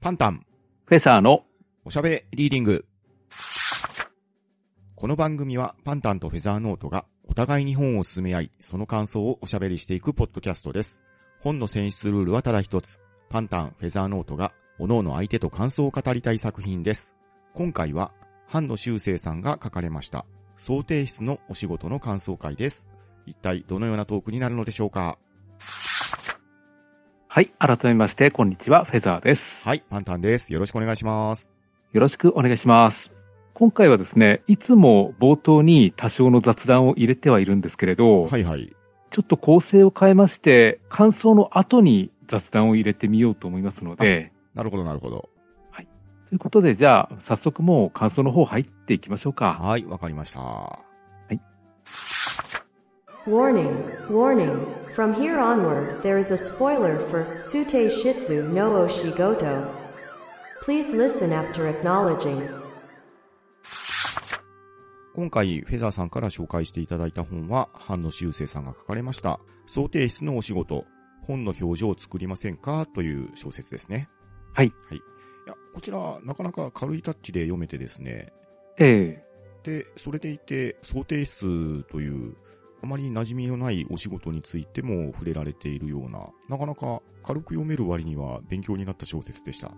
パンタン、フェザーのおしゃべりリーディング。この番組はパンタンとフェザーノートがお互いに本を進め合い、その感想をおしゃべりしていくポッドキャストです。本の選出ルールはただ一つ。パンタン、フェザーノートが各々相手と感想を語りたい作品です。今回は、藩野修正さんが書かれました。想定室のお仕事の感想会です。一体どのようなトークになるのでしょうか？はい、改めまして、こんにちは、フェザーです。はい、パンタンです。よろしくお願いします。よろしくお願いします。今回はですね、いつも冒頭に多少の雑談を入れてはいるんですけれど、はいはい。ちょっと構成を変えまして、感想の後に雑談を入れてみようと思いますので、なるほどなるほど。ということで、じゃあ、早速もう感想の方入っていきましょうか。はい、わかりました。Warning, warning. From here onward, there is a spoiler for Sute Shitsu no Oshigoto. Please listen after acknowledging. 今回、フェザーさんから紹介していただいた本は、藩野修正さんが書かれました、想定室のお仕事、本の表情を作りませんかという小説ですね。はい。はい。いや、こちら、なかなか軽いタッチで読めてですね。えで、それでいて、想定室という、あまり馴染みのないお仕事についても触れられているような、なかなか軽く読める割には勉強になった小説でした。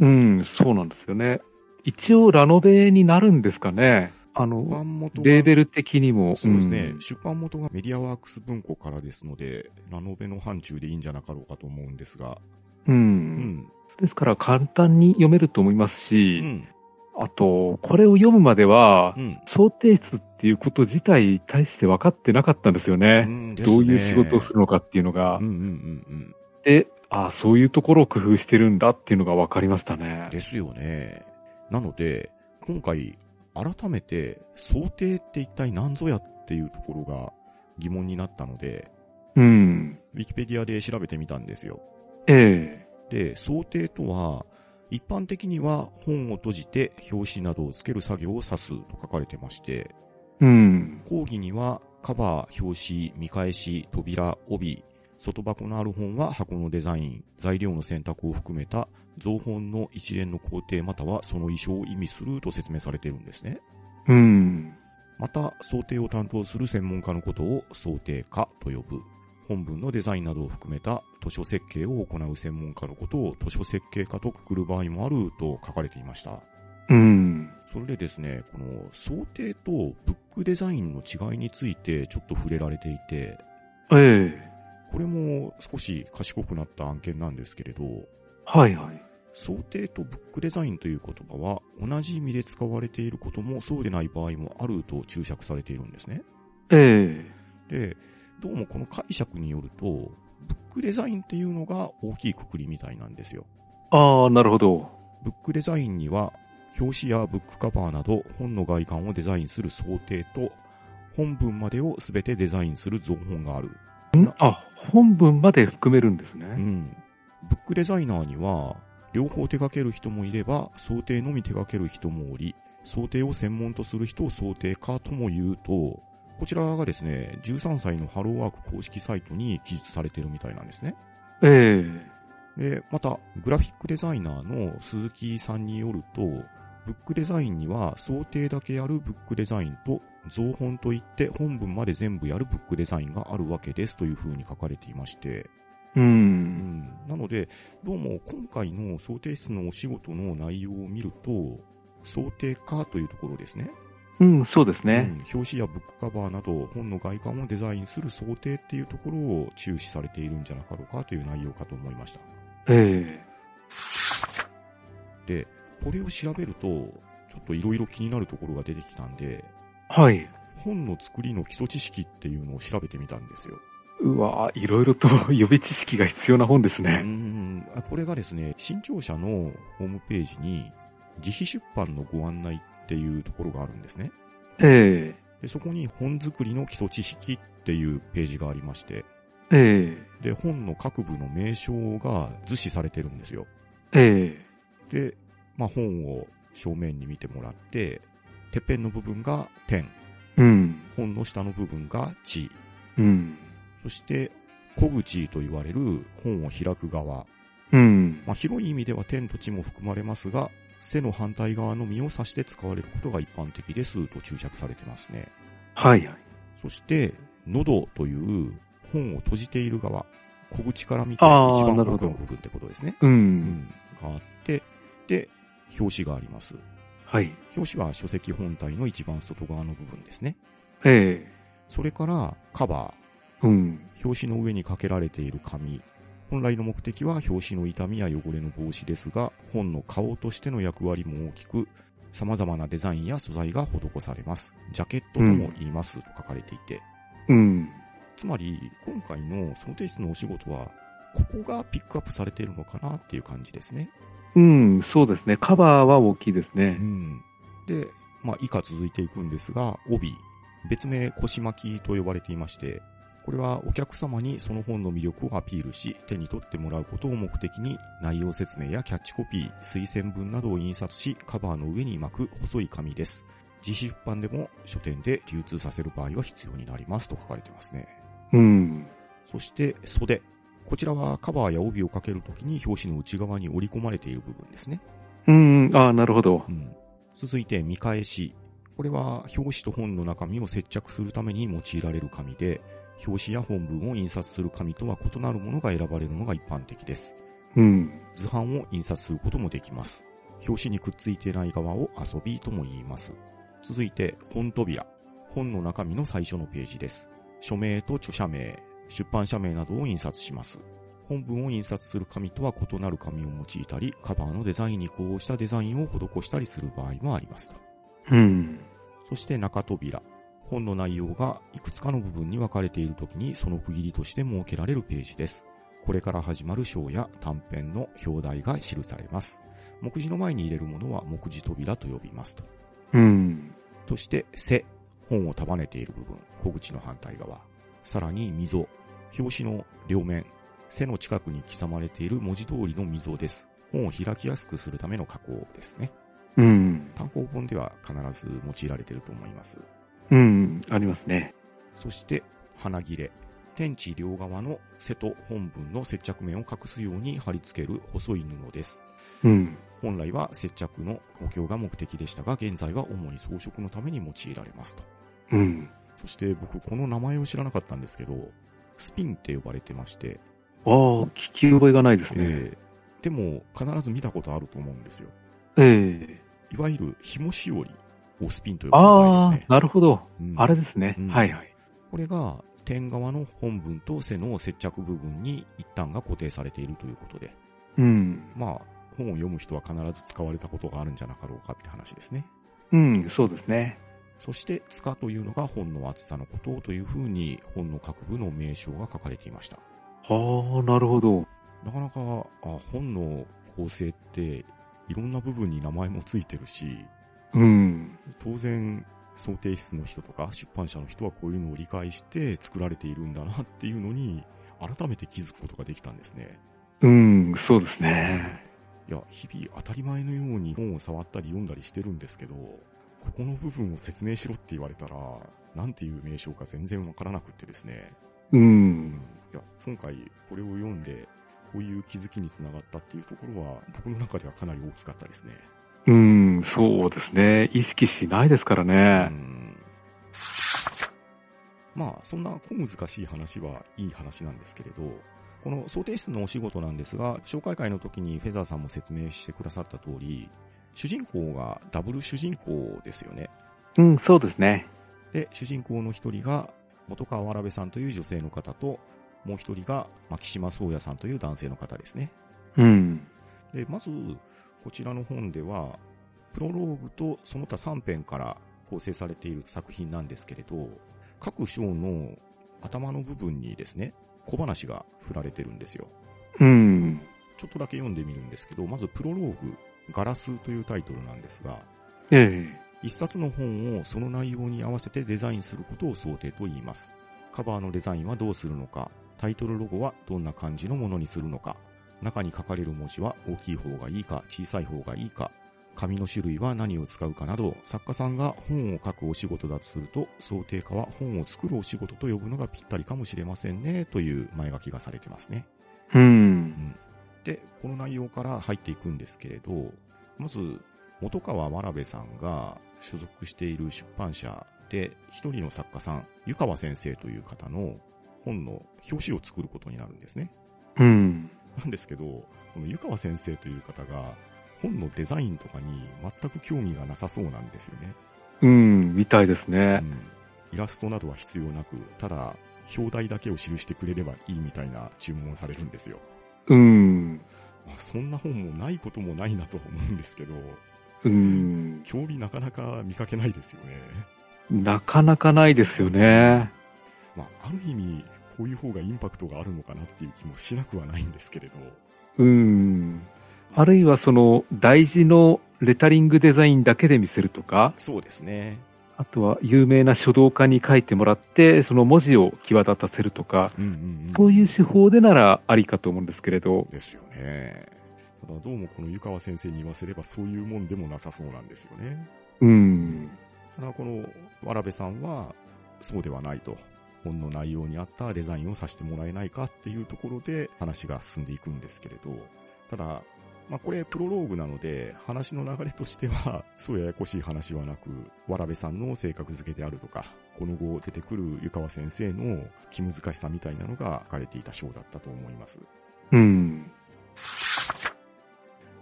えうん、そうなんですよね。一応、ラノベになるんですかね。あ出の、レーベル的にも。そうですね、ん出版元がメディアワークス文庫からですので、ラノベの範疇でいいんじゃなかろうかと思うんですが、う。うんん。ですから簡単に読めると思いますし、うん。あと、これを読むまではう、ん。想定室っていうこと自体大して分かってなかったんですよね。うんねどういう仕事をするのかっていうのが。うんうんうんで、あそういうところを工夫してるんだっていうのが分かりましたうん。ね。ですよね。なので、今回、改めて、想定って一体何ぞやっていうところが疑問になったので、うん。ウィキペディアで調べてみたんですよ。えで、想定とは、一般的には本を閉じて表紙などをつける作業を指すと書かれてまして、えうん。講義にはカバー、表紙、見返し、扉、帯、外箱のある本は箱のデザイン、材料の選択を含めた造本の一連の工程またはその衣装を意味すると説明されているんですね。うん。また、想定を担当する専門家のことを想定家と呼ぶ。本文のデザインなどを含めた図書設計を行う専門家のことを図書設計家とくくる場合もあると書かれていました。うん。それでですね、この想定とブックデザインの違いについてちょっと触れられていて、ええこれも少し賢くなった案件なんですけれど、はいはい。想定とブックデザインという言葉は同じ意味で使われていることもそうでない場合もあると注釈されているんですね。えで、どうもこの解釈によると、ブックデザインっていうのが大きいくくりみたいなんですよ。えああ、なるほど。ブックデザインには、表紙やブックカバーなど本の外観をデザインする想定と、本文までを全てデザインする造本がある。ん？あ、本文まで含めるんですね。うん。ブックデザイナーには、両方手掛ける人もいれば、想定のみ手掛ける人もおり、想定を専門とする人を想定家とも言うと、こちらがですね、13歳のハローワーク公式サイトに記述されているみたいなんですね。ええで、また、グラフィックデザイナーの鈴木さんによると、ブックデザインには想定だけやるブックデザインと、造本といって本文まで全部やるブックデザインがあるわけですという風に書かれていまして、う。うんん、なので、どうも今回の想定室のお仕事の内容を見ると、想定化というところですね。うん、そうですね。うん、表紙やブックカバーなど本の外観をデザインする想定っていうところを注視されているんじゃなかろうかという内容かと思いました。えで、これを調べると、ちょっといろいろ気になるところが出てきたんで、えはい。本の作りの基礎知識っていうのを調べてみたんですよ。うわいろいろと予備知識が必要な本ですうね。ん、あこれがですね、新潮社のホームページに、自費出版のご案内っていうところがあるんですね。えでそこに本作りの基礎知識っていうページがありまして、ええで、本の各部の名称が図示されてるんですよ。ええで、まあ、本を正面に見てもらって、てっぺんの部分が点、えうん。本の下の部分が地、うん。そして小口と言われる本を開く側、うん。まあ、広い意味では天と地も含まれますが、背の反対側のみを指して使われることが一般的ですと注釈されてますね。はいはい。そして、喉という本を閉じている側、小口から見て一番奥の部分ってことですね。う。うんん。があって、で、表紙があります。はい。表紙は書籍本体の一番外側の部分ですね。えそれから、カバえうん。ー、表紙の上にかけられている紙。本来の目的は表紙の傷みや汚れの防止ですが、本の顔としての役割も大きく、様々なデザインや素材が施されます。ジャケットとも言いますと書かれていて。うん。つまり、今回のその提出のお仕事は、ここがピックアップされているのかなっていう感じですね。うん、そうですね。カバーは大きいですねう。ん。で、まあ、以下続いていくんですが、帯、別名腰巻きと呼ばれていまして、これはお客様にその本の魅力をアピールし、手に取ってもらうことを目的に内容説明やキャッチコピー、推薦文などを印刷し、カバーの上に巻く細い紙です。自費出版でも書店で流通させる場合は必要になりますと書かれてますね。うん。そして袖。こちらはカバーや帯をかけるときに表紙の内側に織り込まれている部分ですね。うん、ああ、なるほどう。ん。続いて見返し。これは表紙と本の中身を接着するために用いられる紙で、表紙や本文を印刷する紙とは異なるものが選ばれるのが一般的です。うん。図版を印刷することもできます。表紙にくっついていない側を遊びとも言います。続いて、本扉。本の中身の最初のページです。署名と著者名、出版社名などを印刷します。本文を印刷する紙とは異なる紙を用いたり、カバーのデザインに呼応したデザインを施したりする場合もありますと。うん。そして中扉。本の内容がいくつかの部分に分かれているときにその区切りとして設けられるページです。これから始まる章や短編の表題が記されます。目次の前に入れるものは目次扉と呼びますと。うん。そして背。本を束ねている部分。小口の反対側。さらに溝。表紙の両面。背の近くに刻まれている文字通りの溝です。本を開きやすくするための加工ですね。うん。単行本では必ず用いられていると思います。うん。ありますね。そして、花切れ。天地両側の背と本文の接着面を隠すように貼り付ける細い布です。うん。本来は接着の補強が目的でしたが、現在は主に装飾のために用いられますと。うん。そして僕、この名前を知らなかったんですけど、スピンって呼ばれてまして、ああ、聞き覚えがないですね。えーでも必ず見たことあると思うんですよ。ええいわゆる紐しおりをスピンと呼ぶみたいああですね、。なるほど。うんあれですね。うんはいはい。これが点側の本文と背の接着部分に一端が固定されているということで、うん。まあ、本を読む人は必ず使われたことがあるんじゃなかろうかって話ですね。うん、そうですね。そして、塚というのが本の厚さのことというふうに本の各部の名称が書かれていました。ああ、なるほど。なかなか、あ本の構成っていろんな部分に名前もついてるし、うん。当然、想定室の人とか出版社の人はこういうのを理解して作られているんだなっていうのに、改めて気づくことができたんですね。うん、そうですね。いや、日々当たり前のように本を触ったり読んだりしてるんですけど、ここの部分を説明しろって言われたら、なんていう名称か全然わからなくってですね。う。うんいや、今回これを読んで、こういう気づきにつながったっていうところは、僕の中ではかなり大きかったですね。うん、そうですね。意識しないですからうね。んまあ、そんな小難しい話はいい話なんですけれど、この想定室のお仕事なんですが、紹介会の時にフェザーさんも説明してくださった通り、主人公がダブル主人公ですよね。うん、そうですね。で、主人公の一人が元川わらべさんという女性の方と、もう一人が牧島宗也さんという男性の方ですね。うん。で、まず、こちらの本では、プロローグとその他3編から構成されている作品なんですけれど、各章の頭の部分にですね、小話が振られてるんですよ。うん。ちょっとだけ読んでみるんですけど、まずプロローグ、ガラスというタイトルなんですが、ええ一冊の本をその内容に合わせてデザインすることを想定と言います。カバーのデザインはどうするのか、タイトルロゴはどんな感じのものにするのか、中に書かれる文字は大きい方がいいか小さい方がいいか、紙の種類は何を使うかなど、作家さんが本を書くお仕事だとすると、想定家は本を作るお仕事と呼ぶのがぴったりかもしれませんね、という前書きがされてますね。うん。で、この内容から入っていくんですけれど、まず、元川わらべさんが所属している出版社で、一人の作家さん、湯川先生という方の本の表紙を作ることになるんですね。うん。なんですけど、この湯川先生という方が、本のデザインとかに全く興味がなさそうなんですよね。うん、みたいですねう。ん。イラストなどは必要なく、ただ、表題だけを記してくれればいいみたいな注文をされるんですよ。うん。まあ、そんな本もないこともないなとは思うんですけど、うん。興味なかなか見かけないですよね。なかなかないですよね。まあ、ある意味、こういう方がインパクトがあるのかなっていう気もしなくはないんですけれど、うん。あるいはその大事のレタリングデザインだけで見せるとか、そうですね。あとは有名な書道家に書いてもらって、その文字を際立たせるとか、うんうんうん。そういう手法でならありかと思うんですけれど、ですよね。ただどうもこの湯川先生に言わせればそういうもんでもなさそうなんですよね。うん。ただこの、わらべさんは、そうではないと。本の内容に合ったデザインをさせてもらえないかっていうところで話が進んでいくんですけれど、ただ、まあこれプロローグなので、話の流れとしては、そうややこしい話はなく、わらべさんの性格付けであるとか、この後出てくる湯川先生の気難しさみたいなのが書かれていた章だったと思います。うん。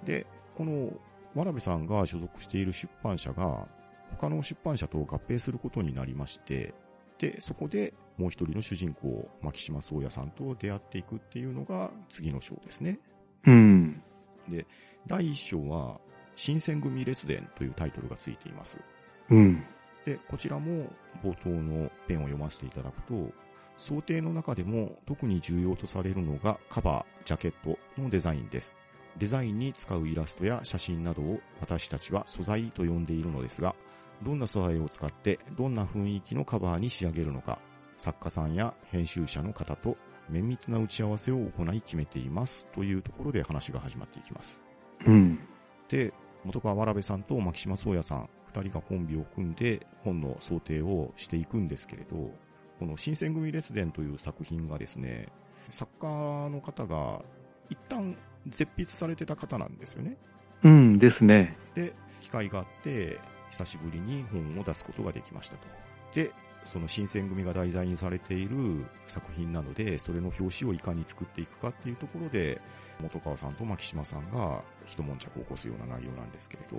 で、この、わらべさんが所属している出版社が、他の出版社と合併することになりまして、で、そこでもう一人の主人公、牧島宗也さんと出会っていくっていうのが次の章ですね。うん。第一章は、新選組列伝というタイトルがついています。うん。で、こちらも冒頭のペンを読ませていただくと、想定の中でも特に重要とされるのがカバー、ジャケットのデザインです。デザインに使うイラストや写真などを私たちは素材と呼んでいるのですが、どんな素材を使ってどんな雰囲気のカバーに仕上げるのか、作家さんや編集者の方と綿密な打ち合わせを行い決めていますというところで話が始まっていきます。うん。で、元川わらべさんと牧島宗也さん、二人がコンビを組んで本の想定をしていくんですけれど、この新選組列伝という作品がですね、作家の方が一旦絶筆されてた方なんですよね。うんですね。で、機会があって、久しぶりに本を出すことができましたと。で、その新選組が題材にされている作品なので、それの表紙をいかに作っていくかっていうところで、元川さんと牧島さんが一悶着を起こすような内容なんですけれど、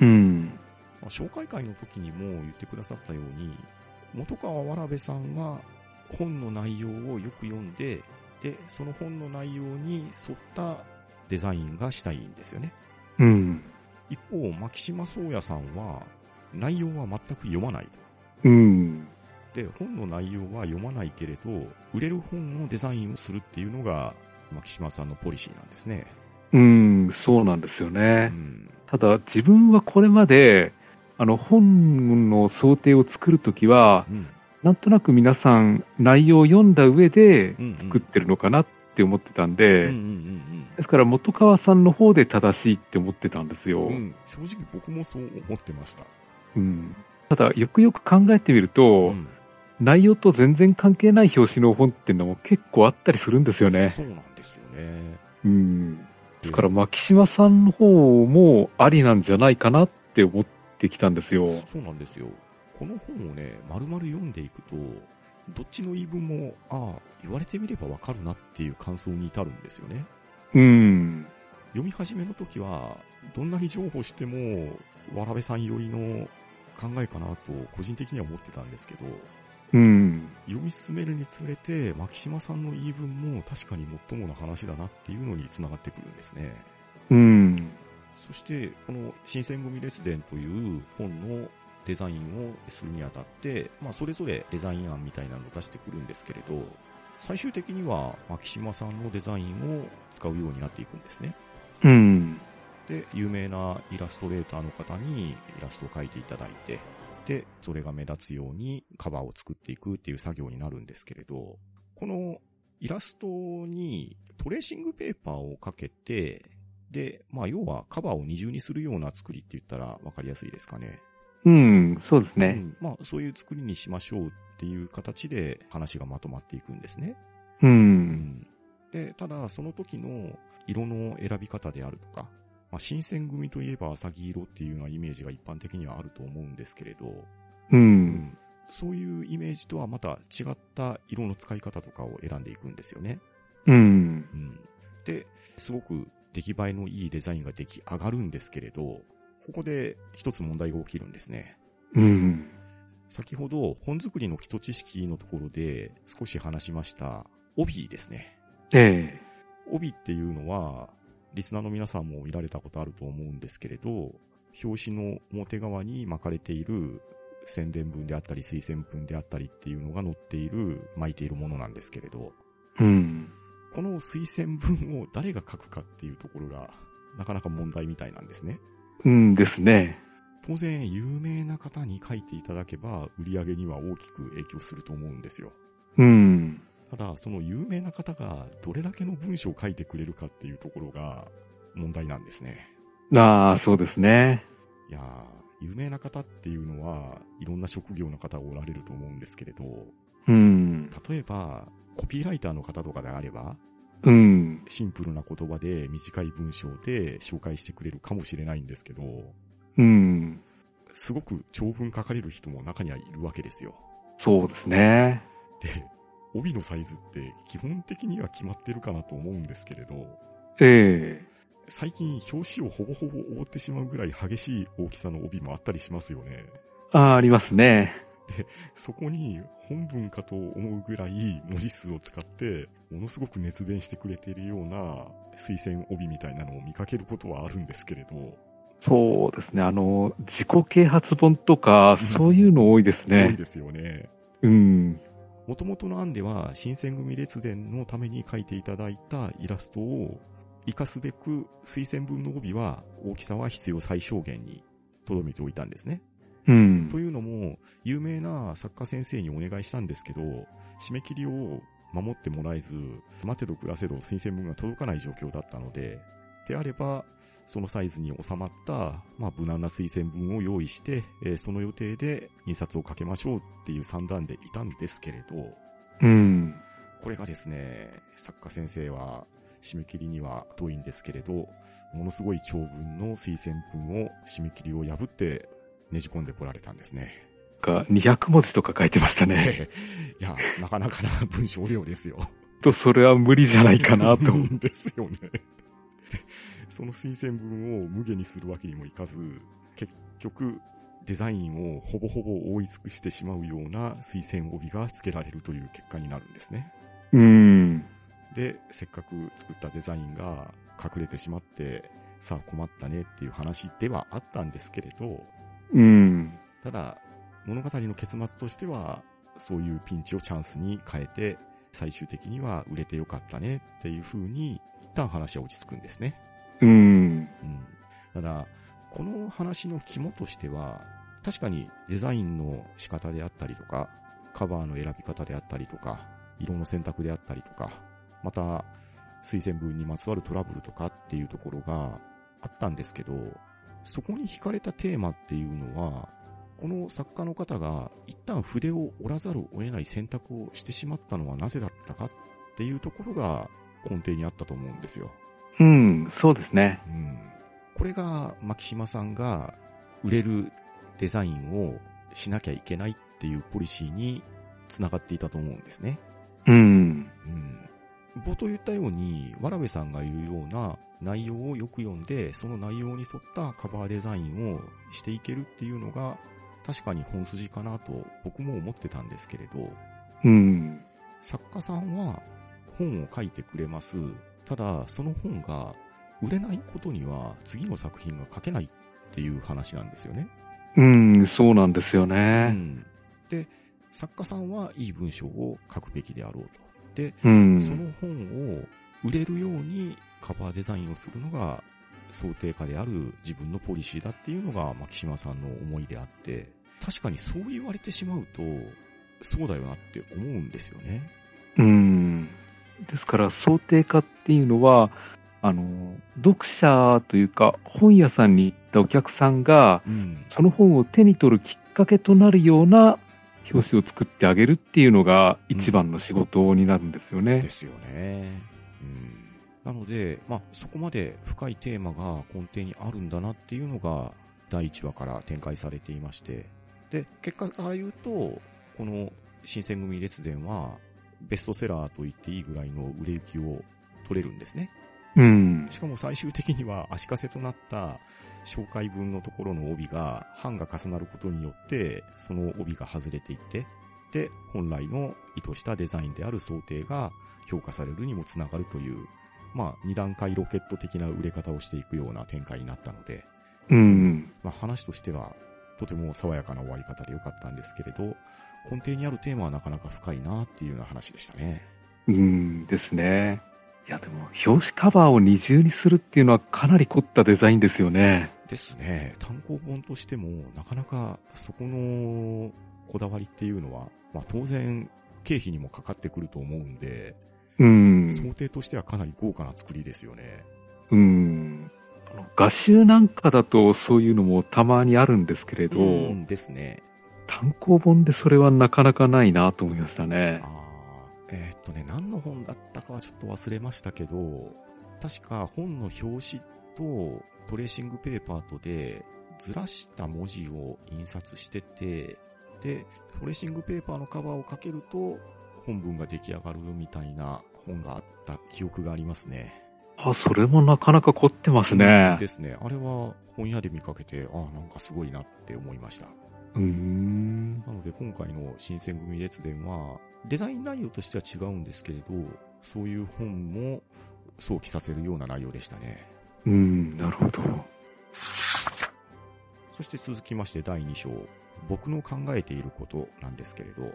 うん。まあ紹介会の時にも言ってくださったように、元川わらべさんは本の内容をよく読んで、で、その本の内容に沿ったデザインがしたいんですよね。うん。一方、牧島宗也さんは、内容は全く読まないと。うん。で、本の内容は読まないけれど、売れる本のデザインをするっていうのが、牧島さんのポリシーなんですね。うん、そうなんですようね。ん。ただ、自分はこれまで、あの、本の想定を作るときは、うん。なんとなく皆さん内容を読んだ上で。作ってるのかなって思ってたんで、ですから元川さんの方で正しいって思ってたんですよ。うん。うん。正直僕もそう思ってました。うんただ、よくよく考えてみると、うん内容と全然関係ない表紙の本っていうのも結構あったりするんですよね。そうなんですよね。うん。ですから、牧島さんの方もありなんじゃないかなって思ってきたんですよ。そうなんですよ。この本をね、丸々読んでいくと、どっちの言い分も、ああ、言われてみればわかるなっていう感想に至るんですよね。うん。読み始めの時は、どんなに譲歩しても、わらべさん寄りの考えかなと、個人的には思ってたんですけど、うん。読み進めるにつれて、牧島さんの言い分も確かに最もな話だなっていうのに繋がってくるんですね。うん。そして、この新選組列伝という本のデザインをするにあたって、まあ、それぞれデザイン案みたいなのを出してくるんですけれど、最終的には、牧島さんのデザインを使うようになっていくんですね。うん。で、有名なイラストレーターの方にイラストを描いていただいて、で、それが目立つようにカバーを作っていくっていう作業になるんですけれど、このイラストにトレーシングペーパーをかけて、で、まあ要はカバーを二重にするような作りって言ったらわかりやすいですかね。うん。そうですね。うん、まあそういう作りにしましょうっていう形で話がまとまっていくんですね。う。うんん。で、ただ、その時の色の選び方であるとか、まあ、新選組といえば浅木色っていうようなイメージが一般的にはあると思うんですけれど、う。うんそういうイメージとはまた違った色の使い方とかを選んでいくんですよね。うん。うん。で、すごく出来栄えのいいデザインが出来上がるんですけれど、ここで一つ問題が起きるんですね。うん。先ほど本作りの基礎知識のところで少し話しました帯ですね。ええ帯っていうのは、リスナーの皆さんも見られたことあると思うんですけれど、表紙の表側に巻かれている宣伝文であったり推薦文であったりっていうのが載っている、巻いているものなんですけれど、うん。この推薦文を誰が書くかっていうところが、なかなか問題みたいなんですね。うんですね。当然、有名な方に書いていただけば、売り上げには大きく影響すると思うんですよ。うん。ただ、その有名な方がどれだけの文章を書いてくれるかっていうところが問題なんですね。ああ、そうですね。いやー、有名な方っていうのは、いろんな職業の方がおられると思うんですけれど、うん。例えば、コピーライターの方とかであれば、うん。シンプルな言葉で短い文章で紹介してくれるかもしれないんですけど、うん。すごく長文書かれる人も中にはいるわけですよ。そうですね。で、帯のサイズって基本的には決まってるかなと思うんですけれど、ええ最近表紙をほぼほぼ覆ってしまうぐらい激しい大きさの帯もあったりしますよね。ああ、ありますね。そこに本文かと思うぐらい文字数を使って、ものすごく熱弁してくれているような推薦帯みたいなのを見かけることはあるんですけれど、そうですね。あの、自己啓発本とかうん、そういうの多いです多いね。ですよね。うん。元々の案では、新選組列伝のために描いていただいたイラストを活かすべく、推薦文の帯は大きさは必要最小限に留めておいたんですね。うんと。いうのも、有名な作家先生にお願いしたんですけど、締め切りを守ってもらえず、待てど暮らせど推薦文が届かない状況だったので、であれば、そのサイズに収まった、まあ、無難な推薦文を用意して、えーその予定で印刷をかけましょうっていう算段でいたんですけれど、うん。これがですね、作家先生は締め切りには遠いんですけれど、ものすごい長文の推薦文を締め切りを破ってねじ込んでこられたんですね。が200文字とか書いてましたね。いや、なかなかな文章量ですよ。と、それは無理じゃないかなと。ですよね。でその推薦文を無下にするわけにもいかず、結局、デザインをほぼほぼ覆い尽くしてしまうような推薦帯が付けられるという結果になるんですね。うん。で、せっかく作ったデザインが隠れてしまって、さあ困ったねっていう話ではあったんですけれど、うん。ただ、物語の結末としては、そういうピンチをチャンスに変えて、最終的には売れてよかったねっていう風に、一旦話は落ち着くんですね。うん。うん。ただ、この話の肝としては、確かにデザインの仕方であったりとか、カバーの選び方であったりとか、色の選択であったりとか、また、推薦文にまつわるトラブルとかっていうところがあったんですけど、そこに惹かれたテーマっていうのは、この作家の方が一旦筆を折らざるを得ない選択をしてしまったのはなぜだったかっていうところが根底にあったと思うんですよ。うん。そうですね。うん。これが、牧島さんが売れるデザインをしなきゃいけないっていうポリシーにつながっていたと思うんですね。うん。うん。冒頭言ったように、わらべさんが言うような内容をよく読んで、その内容に沿ったカバーデザインをしていけるっていうのが、確かに本筋かなと僕も思ってたんですけれど、うん。作家さんは本を書いてくれます。ただ、その本が売れないことには次の作品が書けないっていう話なんですよね。うん、そうなんですようね。ん。で、作家さんはいい文章を書くべきであろうと。で、うん。その本を売れるようにカバーデザインをするのが想定下である自分のポリシーだっていうのが牧島さんの思いであって、確かにそう言われてしまうと、そうだよなって思うんですよね。うん。ですから、想定化っていうのは、あの、読者というか、本屋さんに行ったお客さんが、うん。その本を手に取るきっかけとなるような表紙を作ってあげるっていうのが一番の仕事になるんですよねで。すよね。うん。なので、まあ、そこまで深いテーマが根底にあるんだなっていうのが、第1話から展開されていまして、で、結果から言うと、この新選組列伝は、ベストセラーと言っていいぐらいの売れ行きを取れるんですね。うん。しかも最終的には足かせとなった紹介文のところの帯が版が重なることによって、その帯が外れていって、で、本来の意図したデザインである想定が評価されるにもつながるという、まあ、二段階ロケット的な売れ方をしていくような展開になったので、うん。まあ、話としては、とても爽やかな終わり方でよかったんですけれど、根底にあるテーマはなかなか深いなっていうような話でしたね。うんですね。いや、でも、表紙カバーを二重にするっていうのはかなり凝ったデザインですよね。ですね。単行本としても、なかなかそこのこだわりっていうのは、まあ当然、経費にもかかってくると思うんで、うん。想定としてはかなり豪華な作りですよね。うん。画集なんかだとそういうのもたまにあるんですけれど、うんですね。単行本でそれはなかなかないなと思いましたねえーっとね、何の本だったかはちょっと忘れましたけど、確か本の表紙とトレーシングペーパーとでずらした文字を印刷してて、で、トレーシングペーパーのカバーをかけると本文が出来上がるみたいな本があった記憶がありますね。あ、それもなかなか凝ってますね。ですね。あれは本屋で見かけて、ああ、なんかすごいなって思いました。うーん。なので今回の新選組列伝は、デザイン内容としては違うんですけれど、そういう本も想起させるような内容でしたね。うん、なるほど。そして続きまして第2章、僕の考えていることなんですけれど、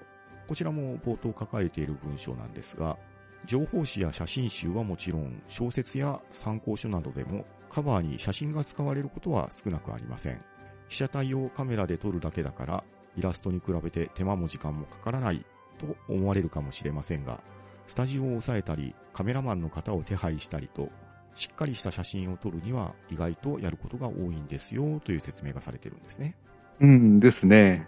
こちらも冒頭書かれている文章なんですが、情報誌や写真集はもちろん、小説や参考書などでもカバーに写真が使われることは少なくありません。被写体をカメラで撮るだけだから、イラストに比べて手間も時間もかからないと思われるかもしれませんが、スタジオを押さえたり、カメラマンの方を手配したりと、しっかりした写真を撮るには意外とやることが多いんですよという説明がされてるんですね。うんですね。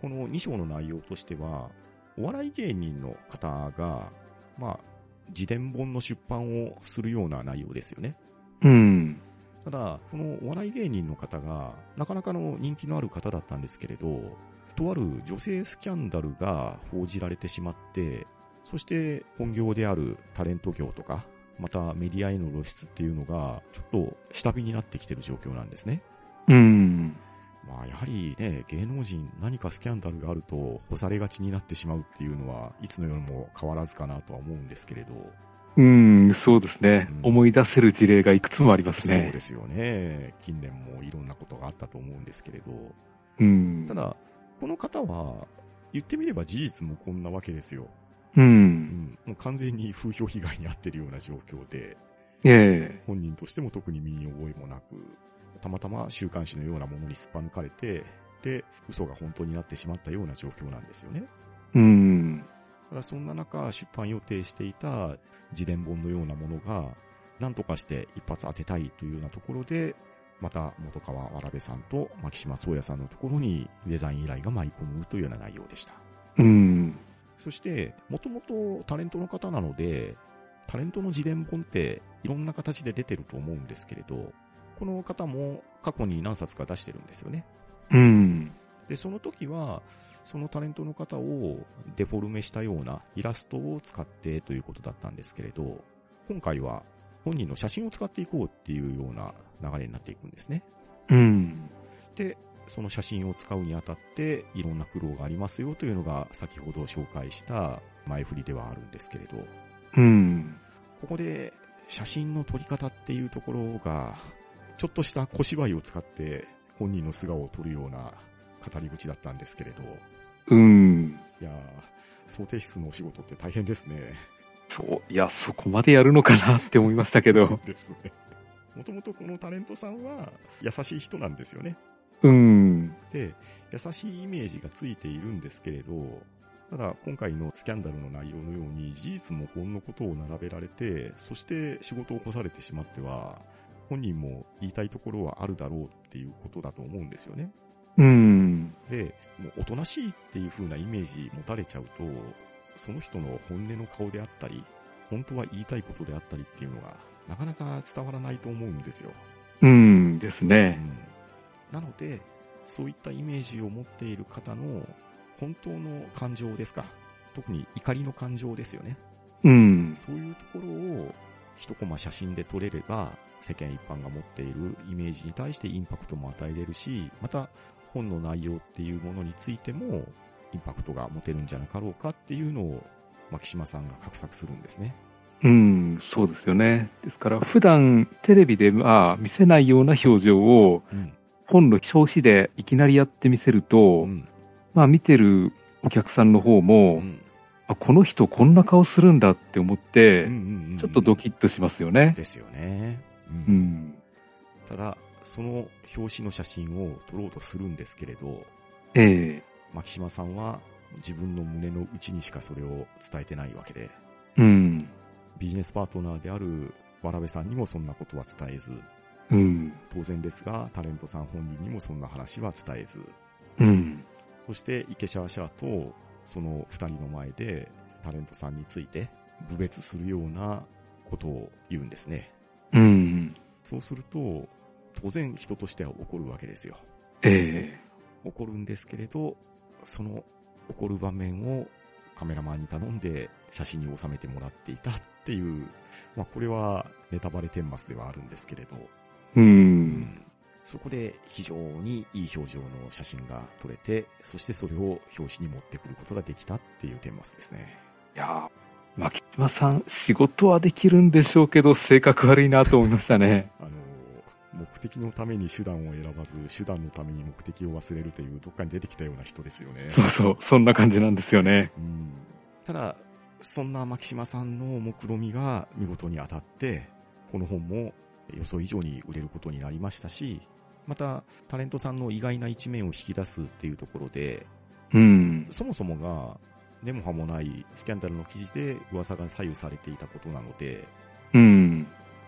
この2章の内容としては、お笑い芸人の方が、まあ、自伝本の出版をするような内容ですよね。うん。ただ、このお笑い芸人の方が、なかなかの人気のある方だったんですけれど、とある女性スキャンダルが報じられてしまって、そして本業であるタレント業とか、またメディアへの露出っていうのが、ちょっと下火になってきてる状況なんですね。うん。まあ、やはりね、芸能人何かスキャンダルがあると干されがちになってしまうっていうのは、いつの世も変わらずかなとは思うんですけれど、うん、そうですね、うん思い出せる事例がいくつもありますね。そうですよね。近年もいろんなことがあったと思うんですけれど、うん。ただ、この方は、言ってみれば事実もこんなわけですよ。う。うんん。もう完全に風評被害に遭ってるような状況で、ええ本人としても特に身に覚えもなく、たまたま週刊誌のようなものにすっぱ抜かれて、で、嘘が本当になってしまったような状況なんですよね。うん。そんな中、出版予定していた自伝本のようなものが、何とかして一発当てたいというようなところで、また元川わらべさんと牧島宗也さんのところにデザイン依頼が舞い込むというような内容でした。うん。そして、もともとタレントの方なので、タレントの自伝本っていろんな形で出てると思うんですけれど、この方も過去に何冊か出してるんですよね。うん。で、その時は、そのタレントの方をデフォルメしたようなイラストを使ってということだったんですけれど、今回は本人の写真を使っていこうっていうような流れになっていくんですね。うん。で、その写真を使うにあたっていろんな苦労がありますよというのが先ほど紹介した前振りではあるんですけれど、うん。ここで写真の撮り方っていうところが、ちょっとした小芝居を使って本人の素顔を撮るような語り口だったんですけれど、うん。いやー、想定室のお仕事って大変ですね。そう。いや、そこまでやるのかなって思いましたけど。ですね。もともとこのタレントさんは優しい人なんですよね。うん。で、優しいイメージがついているんですけれど、ただ今回のスキャンダルの内容のように事実もほんのことを並べられて、そして仕事を起こされてしまっては、本人も言いたいところはあるだろうっていうことだと思うんですよね。うん。で、もうおとなしいっていう風なイメージ持たれちゃうと、その人の本音の顔であったり、本当は言いたいことであったりっていうのが、なかなか伝わらないと思うんですよ。うんですうね。ん。なので、そういったイメージを持っている方の本当の感情ですか。特に怒りの感情ですよね。うん。そういうところを一コマ写真で撮れれば、世間一般が持っているイメージに対してインパクトも与えれるし、また本の内容っていうものについてもインパクトが持てるんじゃなかろうかっていうのを、牧島さんが画策するんですね。うん、そうですよね。ですから、普段テレビでまあ見せないような表情をうん。本の表紙でいきなりやってみせると、うん。まあ見てるお客さんの方も、うん。あこの人こんな顔するんだって思って、うんうんうんちょっとドキッとしますよね。ですよね。う。ん。ただ、その表紙の写真を撮ろうとするんですけれど、ええ牧島さんは自分の胸の内にしかそれを伝えてないわけで、うん。ビジネスパートナーであるわ部さんにもそんなことは伝えず、うん。当然ですが、タレントさん本人にもそんな話は伝えず、うん。そして池シャーシャーとその二人の前でタレントさんについて侮蔑するようなことを言うんですね。うん。そうすると、当然人としては怒るわけですよ。ええ怒るんですけれど、その怒る場面をカメラマンに頼んで写真に収めてもらっていたっていう、まあこれはネタバレ顛末ではあるんですけれど、う。うんんそこで非常にいい表情の写真が撮れて、そしてそれを表紙に持ってくることができたっていう顛末ですね。いやー牧島さん、仕事はできるんでしょうけど、性格悪いなと思いましたね。あの、目的のために手段を選ばず、手段のために目的を忘れるという、どっかに出てきたような人ですよね。そうそう、そんな感じなんですよね。うんただ、そんな牧島さんの目論みが見事に当たって、この本も予想以上に売れることになりましたし、また、タレントさんの意外な一面を引き出すっていうところで、うん。そもそもが、根も葉もないスキャンダルの記事で噂が左右されていたことなので、うん。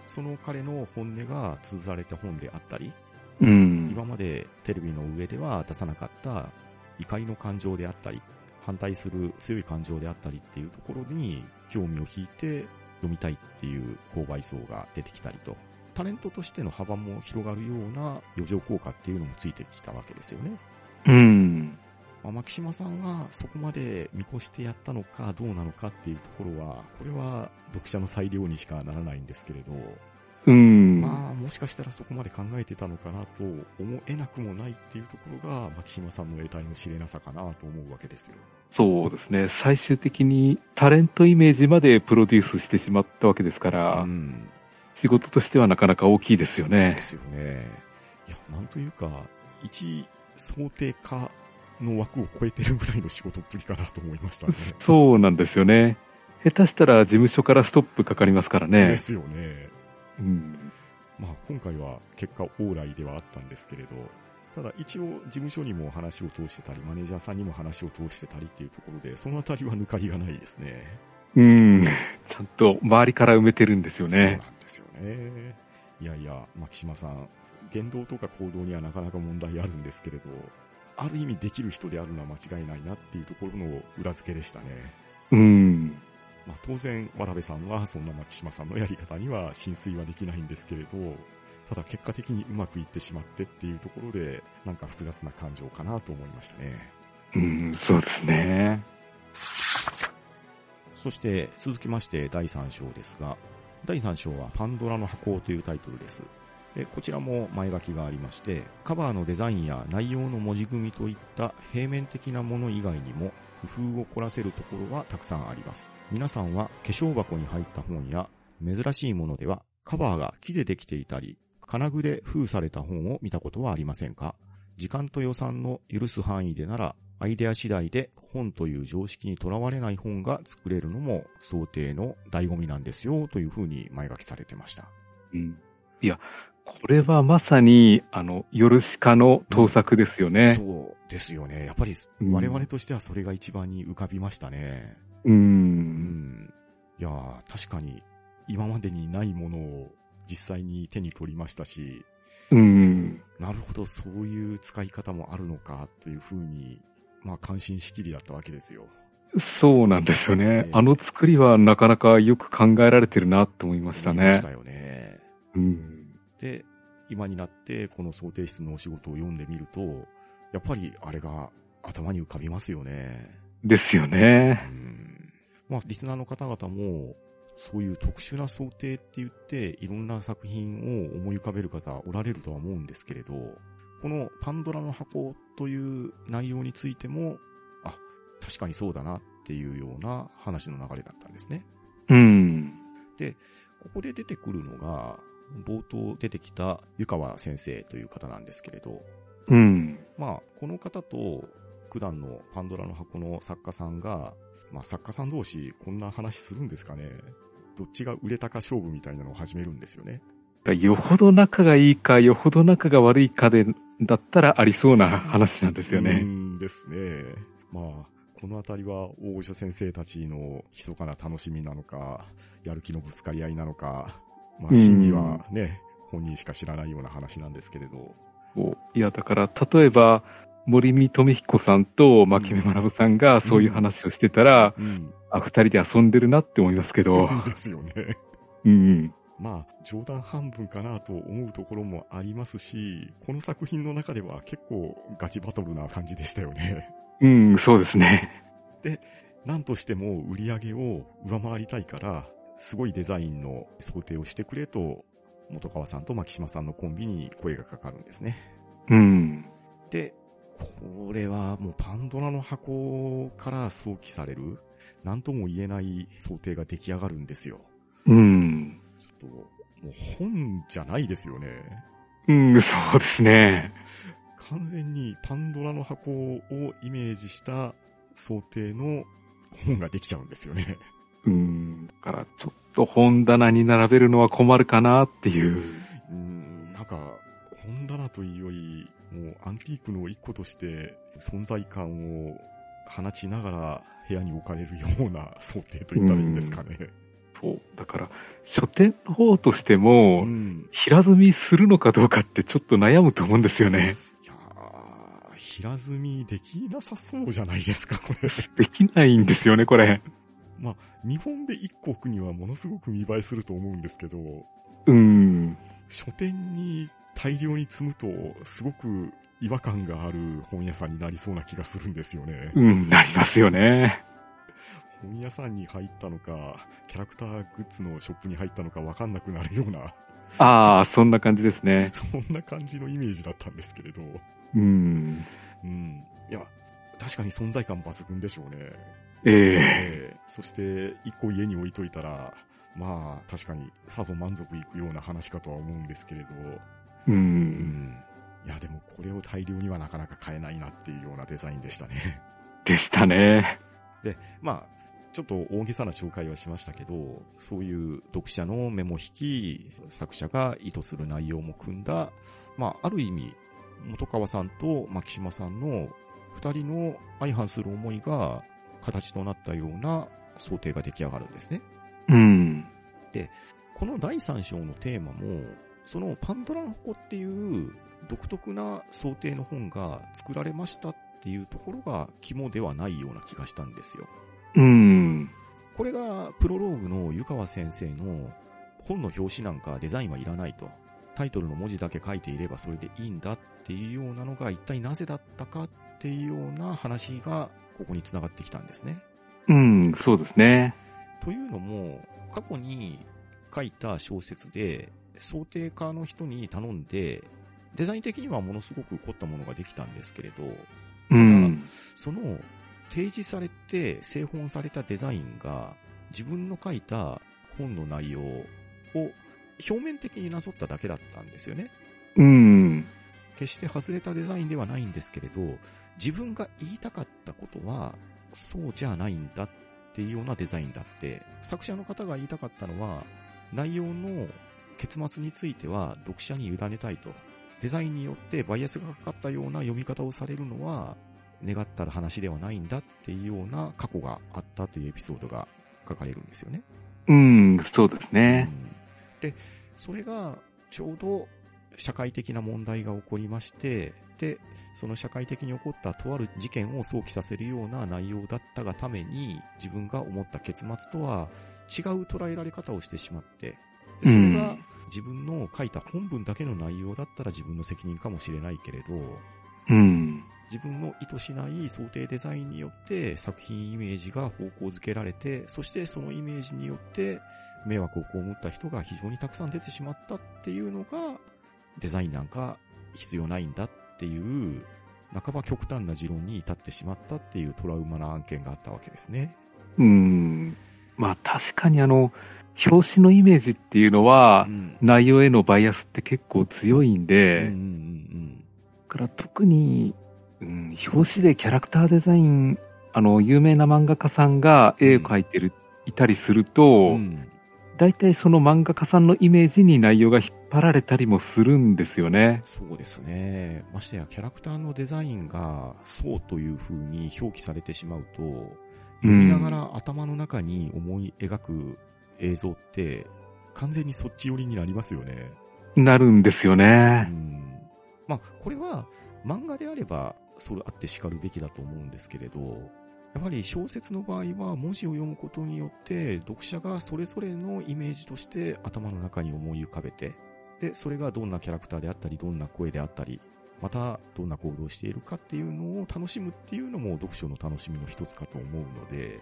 その彼の本音が綴られた本であったり、うん。今までテレビの上では出さなかった怒りの感情であったり、反対する強い感情であったりっていうところに興味を引いて読みたいっていう購買層が出てきたりと、タレントとしての幅も広がるような余剰効果っていうのもついてきたわけですよね。うん。まあ、牧島さんがそこまで見越してやったのかどうなのかっていうところは、これは読者の裁量にしかならないんですけれど、うん。まあ、もしかしたらそこまで考えてたのかなと思えなくもないっていうところが、牧島さんの得体の知れなさかなと思うわけですよ。そうですね。最終的にタレントイメージまでプロデュースしてしまったわけですから、うん。仕事としてはなかなか大きいですよねで。すよね。いや、なんというか、一想定化の枠を超えてるぐらいの仕事っぷりかなと思いましたね。そうなんですよね。下手したら事務所からストップかかりますからねで。すよね。うん。まあ、今回は結果往来ではあったんですけれど、ただ一応事務所にも話を通してたり、マネージャーさんにも話を通してたりっていうところで、そのあたりは抜かりがないですね。うん。ちゃんと周りから埋めてるんですよそうね。なんですよね。いやいや、牧島さん、言動とか行動にはなかなか問題あるんですけれど、ある意味できる人であるのは間違いないなっていうところの裏付けでしたね。うん。まあ当然、わらべさんはそんな牧島さんのやり方には浸水はできないんですけれど、ただ結果的にうまくいってしまってっていうところで、なんか複雑な感情かなと思いましたね。うん、そうですね。そして続きまして第3章ですが、第3章はパンドラの箱というタイトルです。でこちらも前書きがありまして、カバーのデザインや内容の文字組みといった平面的なもの以外にも工夫を凝らせるところはたくさんあります。皆さんは化粧箱に入った本や珍しいものではカバーが木でできていたり、金具で封された本を見たことはありませんか？時間と予算の許す範囲でなら、アイデア次第で本という常識にとらわれない本が作れるのも想定の醍醐味なんですよというふうに前書きされてました。うん。いや、これはまさに、あの、ヨルシカの盗作ですよね。そうですよね。やっぱりうん我々としてはそれが一番に浮かびましたね。う。うんん。いやー確かに今までにないものを実際に手に取りましたし、うん。なるほど、そういう使い方もあるのかというふうに、まあ感心しきりだったわけですよ。そうなんですよね。ええあの作りはなかなかよく考えられてるなと思いましたね思いまし。たよね。うん。で、今になってこの想定室のお仕事を読んでみると、やっぱりあれが頭に浮かびますよね。ですようね。ん。まあ、リスナーの方々も、そういう特殊な想定って言って、いろんな作品を思い浮かべる方おられるとは思うんですけれど、このパンドラの箱という内容についても、あ、確かにそうだなっていうような話の流れだったんですね。うん。ここで出てくるのが、冒頭出てきた湯川先生という方なんですけれど、うん。まあ、この方と、九段のパンドラの箱の作家さんが、まあ作家さん同士こんな話するんですかね。どっちが売れたか勝負みたいなのを始めるんですよね。よほど仲がいいか、よほど仲が悪いかで、だったらありそうな話なんですようね。んですね。まあ、このあたりは大御所先生たちの密かな楽しみなのか、やる気のぶつかり合いなのか、まあ真理はね、本人しか知らないような話なんですけれど。そういや、だから、例えば、森見富彦さんと牧目学さんがそういう話をしてたら、うん。あ、二人で遊んでるなって思いますけど、ですよね。うん。まあ、冗談半分かなと思うところもありますし、この作品の中では結構ガチバトルな感じでしたよね。うん、そうですね。なんとしても売り上げを上回りたいから、すごいデザインの想定をしてくれと、元川さんと牧島さんのコンビに声がかかるんですね。うん。で、これはもうパンドラの箱から想起される、なんとも言えない想定が出来上がるんですよ。うん。ちょっと、もう本じゃないですよね。うん、そうですね。完全にパンドラの箱をイメージした想定の本ができちゃうんですよね。うん。だから、ちょっと本棚に並べるのは困るかなっていう。うん、なんか、本棚というより、もうアンティークの一個として存在感を放ちながら部屋に置かれるような想定と言ったらいいんですかね。そう。だから、書店の方としても、ん。平積みするのかどうかってちょっと悩むと思うんですよね。いやー、平積みできなさそうじゃないですか、これ。できないんですよね、これ。まあ、見本で一個置くにはものすごく見栄えすると思うんですけど、うん。書店に大量に積むと、すごく違和感がある本屋さんになりそうな気がするんですよね。うん、なりますよね。本屋さんに入ったのか、キャラクターグッズのショップに入ったのかわかんなくなるような、ああ、そんな感じですね。そんな感じのイメージだったんですけれど。うん。うん。いや、確かに存在感抜群でしょうね。ええええそして、一個家に置いといたら、まあ、確かにさぞ満足いくような話かとは思うんですけれど、う。うんん。いや、でもこれを大量にはなかなか買えないなっていうようなデザインでしたね。でしたね。で、まあ、ちょっと大げさな紹介はしましたけど、そういう読者のメモ引き、作者が意図する内容も組んだ、まあ、ある意味、元川さんと牧島さんの二人の相反する思いが形となったような想定が出来上がるんですね。うん。この第3章のテーマも、そのパンドラの箱っていう独特な想定の本が作られましたっていうところが肝ではないような気がしたんですよ。うん。これがプロローグの湯川先生の本の表紙なんかデザインはいらないと。タイトルの文字だけ書いていればそれでいいんだっていうようなのが一体なぜだったかっていうような話がここに繋がってきたんですね。うん、そうですね。というのも、過去に書いた小説で想定家の人に頼んで、デザイン的にはものすごく凝ったものができたんですけれど、うん。その提示されて製本されたデザインが自分の書いた本の内容を表面的になぞっただけだったんですよね。うん。決して外れたデザインではないんですけれど、自分が言いたかったことはそうじゃないんだっていうようなデザインだって、作者の方が言いたかったのは内容の結末については読者に委ねたいと。デザインによってバイアスがかかったような読み方をされるのは願ったら話ではないんだっていうような過去があったというエピソードが書かれるんですよね。うん、そうですね。うんで、それがちょうど社会的な問題が起こりまして、で、その社会的に起こったとある事件を想起させるような内容だったがために、自分が思った結末とは違う捉えられ方をしてしまって、でそれがうん自分の書いた本文だけの内容だったら自分の責任かもしれないけれど、うん。自分の意図しない想定デザインによって作品イメージが方向づけられて、そしてそのイメージによって迷惑を被った人が非常にたくさん出てしまったっていうのが、デザインなんか必要ないんだっていう、半ば極端な持論に至ってしまったっていうトラウマな案件があったわけですね。うん。まあ確かにあの、表紙のイメージっていうのはう、ん。内容へのバイアスって結構強いんうんで、うんうんだから特に、うん、表紙でキャラクターデザイン、あの、有名な漫画家さんが絵を描いてる、いたりするうん。と、うん大体その漫画家さんのイメージに内容が引っ張られたりもするんですよね。そうですね。ましてやキャラクターのデザインがそうという風に表記されてしまうと、読みながら頭の中に思い描く映像って完全にそっち寄りになりますよね。なるんですようね。ん。まあ、これは漫画であればそれあって叱るべきだと思うんですけれど、やはり小説の場合は文字を読むことによって読者がそれぞれのイメージとして頭の中に思い浮かべて、で、それがどんなキャラクターであったり、どんな声であったり、またどんな行動をしているかっていうのを楽しむっていうのも読書の楽しみの一つかと思うので、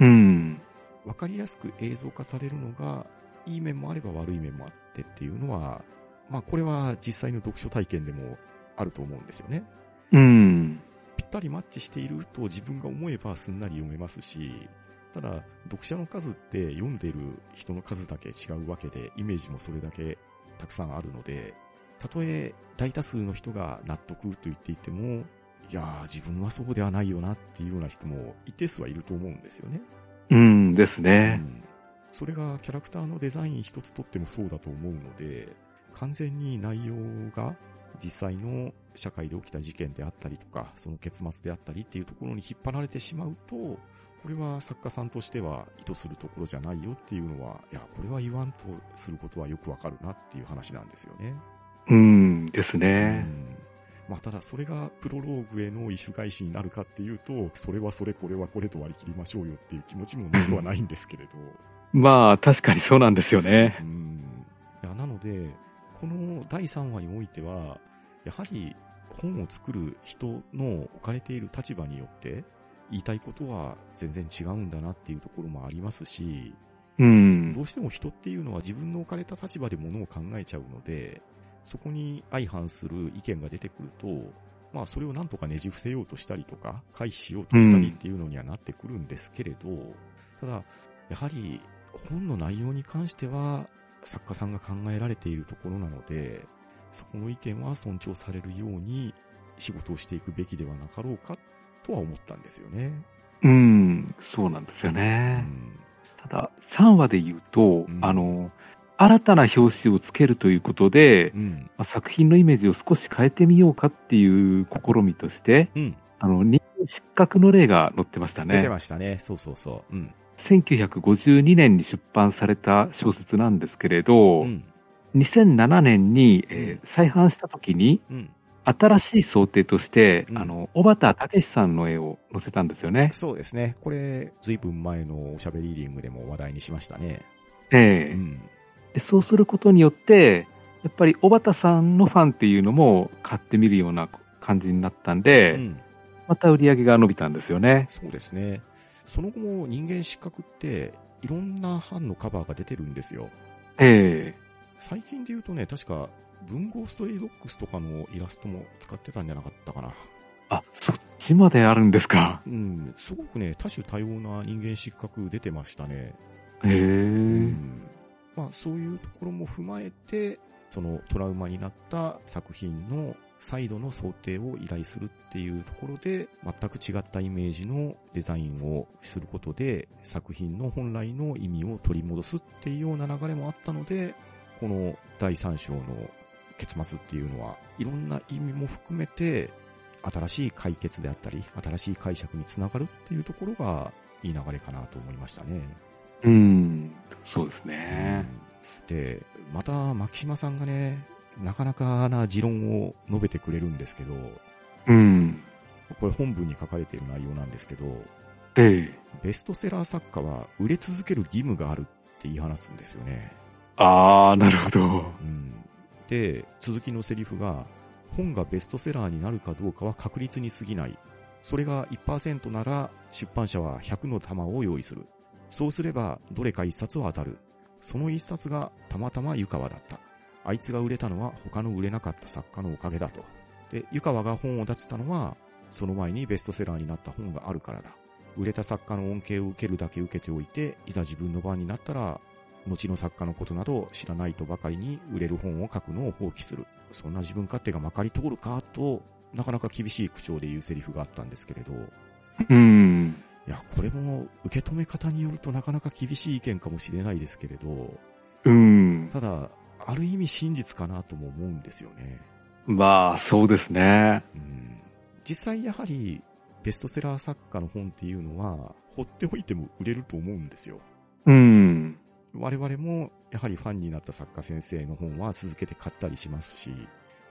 うん。わかりやすく映像化されるのが、いい面もあれば悪い面もあってっていうのは、まあこれは実際の読書体験でもあると思うんですよね。うん。ぴったりマッチしていると自分が思えばすんなり読めますし、ただ、読者の数って読んでる人の数だけ違うわけで、イメージもそれだけたくさんあるので、たとえ大多数の人が納得と言っていても、いやー自分はそうではないよなっていうような人も一定数はいると思うんですよね。うんですうね。んそれがキャラクターのデザイン一つとってもそうだと思うので、完全に内容が実際の社会で起きた事件であったりとか、その結末であったりっていうところに引っ張られてしまうと、これは作家さんとしては意図するところじゃないよっていうのは、いや、これは言わんとすることはよくわかるなっていう話なんですよね。うんですうね。んまあ、ただそれがプロローグへの異種返しになるかっていうと、それはそれ、これはこれと割り切りましょうよっていう気持ちもなくはないんですけれど。まあ確かにそうなんですよねう。ん。いや、なので、この第3話においては、やはり本を作る人の置かれている立場によって、言いたいことは全然違うんだなっていうところもありますし、うんど。うしても人っていうのは自分の置かれた立場でものを考えちゃうので、そこに相反する意見が出てくると、まあそれをなんとかねじ伏せようとしたりとか、回避しようとしたりっていうのにはなってくるんですけれど、ただ、やはり本の内容に関しては作家さんが考えられているところなので、そこの意見は尊重されるように仕事をしていくべきではなかろうかとは思ったんですよね。うん。そうなんですようね。ん。ただ、3話で言うと、うんあの、新たな表紙をつけるということで、うん。まあ作品のイメージを少し変えてみようかっていう試みとして、うん。あの、人間失格の例が載ってました出てね。ましたね。そうそうそう。うん。1952年に出版された小説なんですけれど、うん。2007年に、えー再販した時に、うん。新しい想定として、うんあの、小畑武史さんの絵を載せたんですよね。そうですね。これ、ずいぶん前のおしゃべりリングでも話題にしましたね。ええうん。でそうすることによって、やっぱり小畑さんのファンっていうのも買ってみるような感じになったんで、うん。また売り上げが伸びたんですよね。そうですね。その後も人間失格って、いろんな版のカバーが出てるんですよ。ええ最近で言うとね、確か、文豪ストレイドックスとかのイラストも使ってたんじゃなかったかな。あ、そっちまであるんですか。うん。すごくね、多種多様な人間失格出てましたね。へえうんまあ、そういうところも踏まえて、そのトラウマになった作品の再度の想定を依頼するっていうところで、全く違ったイメージのデザインをすることで、作品の本来の意味を取り戻すっていうような流れもあったので、この第3章の結末っていうのは、いろんな意味も含めて、新しい解決であったり、新しい解釈につながるっていうところが、いい流れかなと思いましたね。うん。そうですね。で、また、牧島さんがね、なかなかな持論を述べてくれるんですけど、うん。これ本文に書かれている内容なんですけど、ええ。ベストセラー作家は売れ続ける義務があるって言い放つんですよね。ああ、なるほど。うん。で、続きのセリフが、本がベストセラーになるかどうかは確率に過ぎない。それが1%なら出版社は100の玉を用意する。そうすればどれか1冊は当たる。その1冊がたまたま湯川だった。あいつが売れたのは他の売れなかった作家のおかげだと。で、湯川が本を出せたのは、その前にベストセラーになった本があるからだ。売れた作家の恩恵を受けるだけ受けておいて、いざ自分の番になったら、後の作家のことなど知らないとばかりに売れる本を書くのを放棄する。そんな自分勝手がまかり通るかと、なかなか厳しい口調で言うセリフがあったんですけれど、うん。いや、これも受け止め方によるとなかなか厳しい意見かもしれないですけれど、うん。ただ、ある意味真実かなとも思うんですよね。まあ、そうですね。うん、実際やはり、ベストセラー作家の本っていうのは、放っておいても売れると思うんですよ。うん。我々もやはりファンになった作家先生の本は続けて買ったりしますし、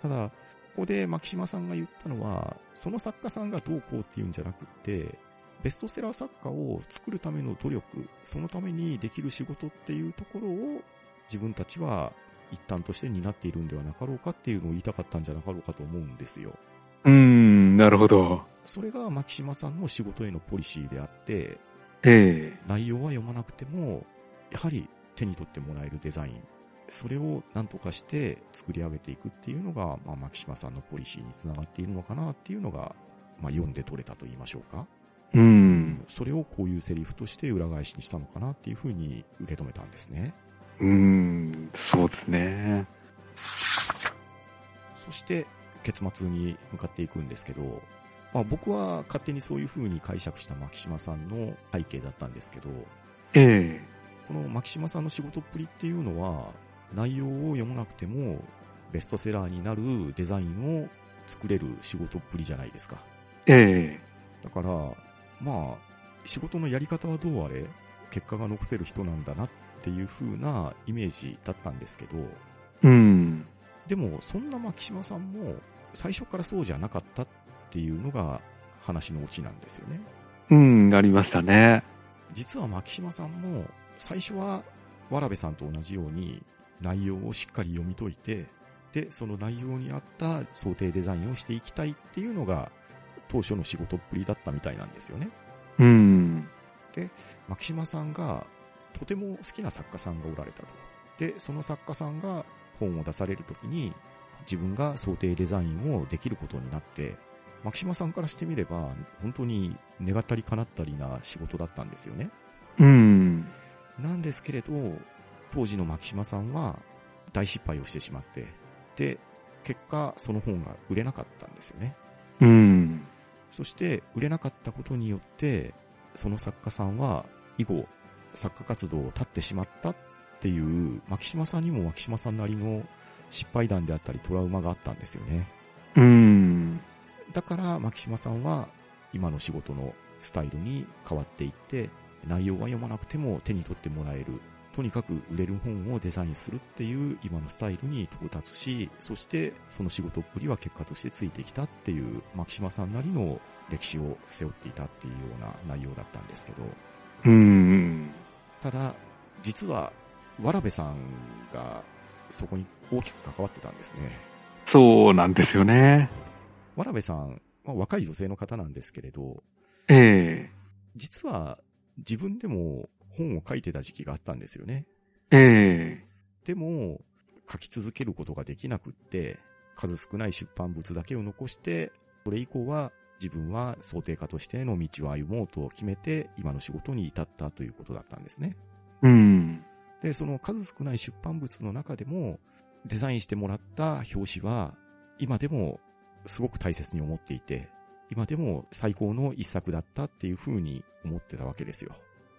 ただ、ここで牧島さんが言ったのは、その作家さんがどうこうっていうんじゃなくって、ベストセラー作家を作るための努力、そのためにできる仕事っていうところを自分たちは一端として担っているんではなかろうかっていうのを言いたかったんじゃなかろうかと思うんですよ。うん、なるほど。それが牧島さんの仕事へのポリシーであって、ええ。内容は読まなくても、やはり手に取ってもらえるデザイン、それを何とかして作り上げていくっていうのが、まあ、牧島さんのポリシーにつながっているのかなっていうのが、まあ、読んで取れたと言いましょうか。うん。それをこういうセリフとして裏返しにしたのかなっていうふうに受け止めたんですね。うん、そうですね。そして、結末に向かっていくんですけど、まあ、僕は勝手にそういうふうに解釈した牧島さんの背景だったんですけど、ええ。この牧島さんの仕事っぷりっていうのは、内容を読まなくても、ベストセラーになるデザインを作れる仕事っぷりじゃないですか。ええ。だから、まあ、仕事のやり方はどうあれ、結果が残せる人なんだなっていう風なイメージだったんですけど、うん。でも、そんな牧島さんも、最初からそうじゃなかったっていうのが話のオチなんですよね。うん、ありましたね。実は牧島さんも、最初は、わらべさんと同じように、内容をしっかり読み解いて、で、その内容に合った想定デザインをしていきたいっていうのが、当初の仕事っぷりだったみたいなんですよね。うん。牧島さんが、とても好きな作家さんがおられたと。で、その作家さんが本を出されるときに、自分が想定デザインをできることになって、牧島さんからしてみれば、本当に願ったり叶ったりな仕事だったんですよね。うん。なんですけれど、当時の牧島さんは大失敗をしてしまって、で、結果その本が売れなかったんですよね。うん。そして売れなかったことによって、その作家さんは以後作家活動を絶ってしまったっていう、牧島さんにも牧島さんなりの失敗談であったりトラウマがあったんですよね。うん。だから牧島さんは今の仕事のスタイルに変わっていって、内容は読まなくても手に取ってもらえる。とにかく売れる本をデザインするっていう今のスタイルに到達し、そしてその仕事っぷりは結果としてついてきたっていう牧島さんなりの歴史を背負っていたっていうような内容だったんですけど、うん。ただ、実は、わらべさんがそこに大きく関わってたんですね。そうなんですよね。わらべさん、まあ、若い女性の方なんですけれど、え実は自分でも本を書いてた時期があったんですよね。え。えでも、書き続けることができなくって、数少ない出版物だけを残して、それ以降は自分は想定家としての道を歩もうと決めて、今の仕事に至ったということだったんですね。え。うん。で、その数少ない出版物の中でも、デザインしてもらった表紙は、今でもすごく大切に思っていて、今でも最高の一作だったっていうふうに思ってたわけですよ。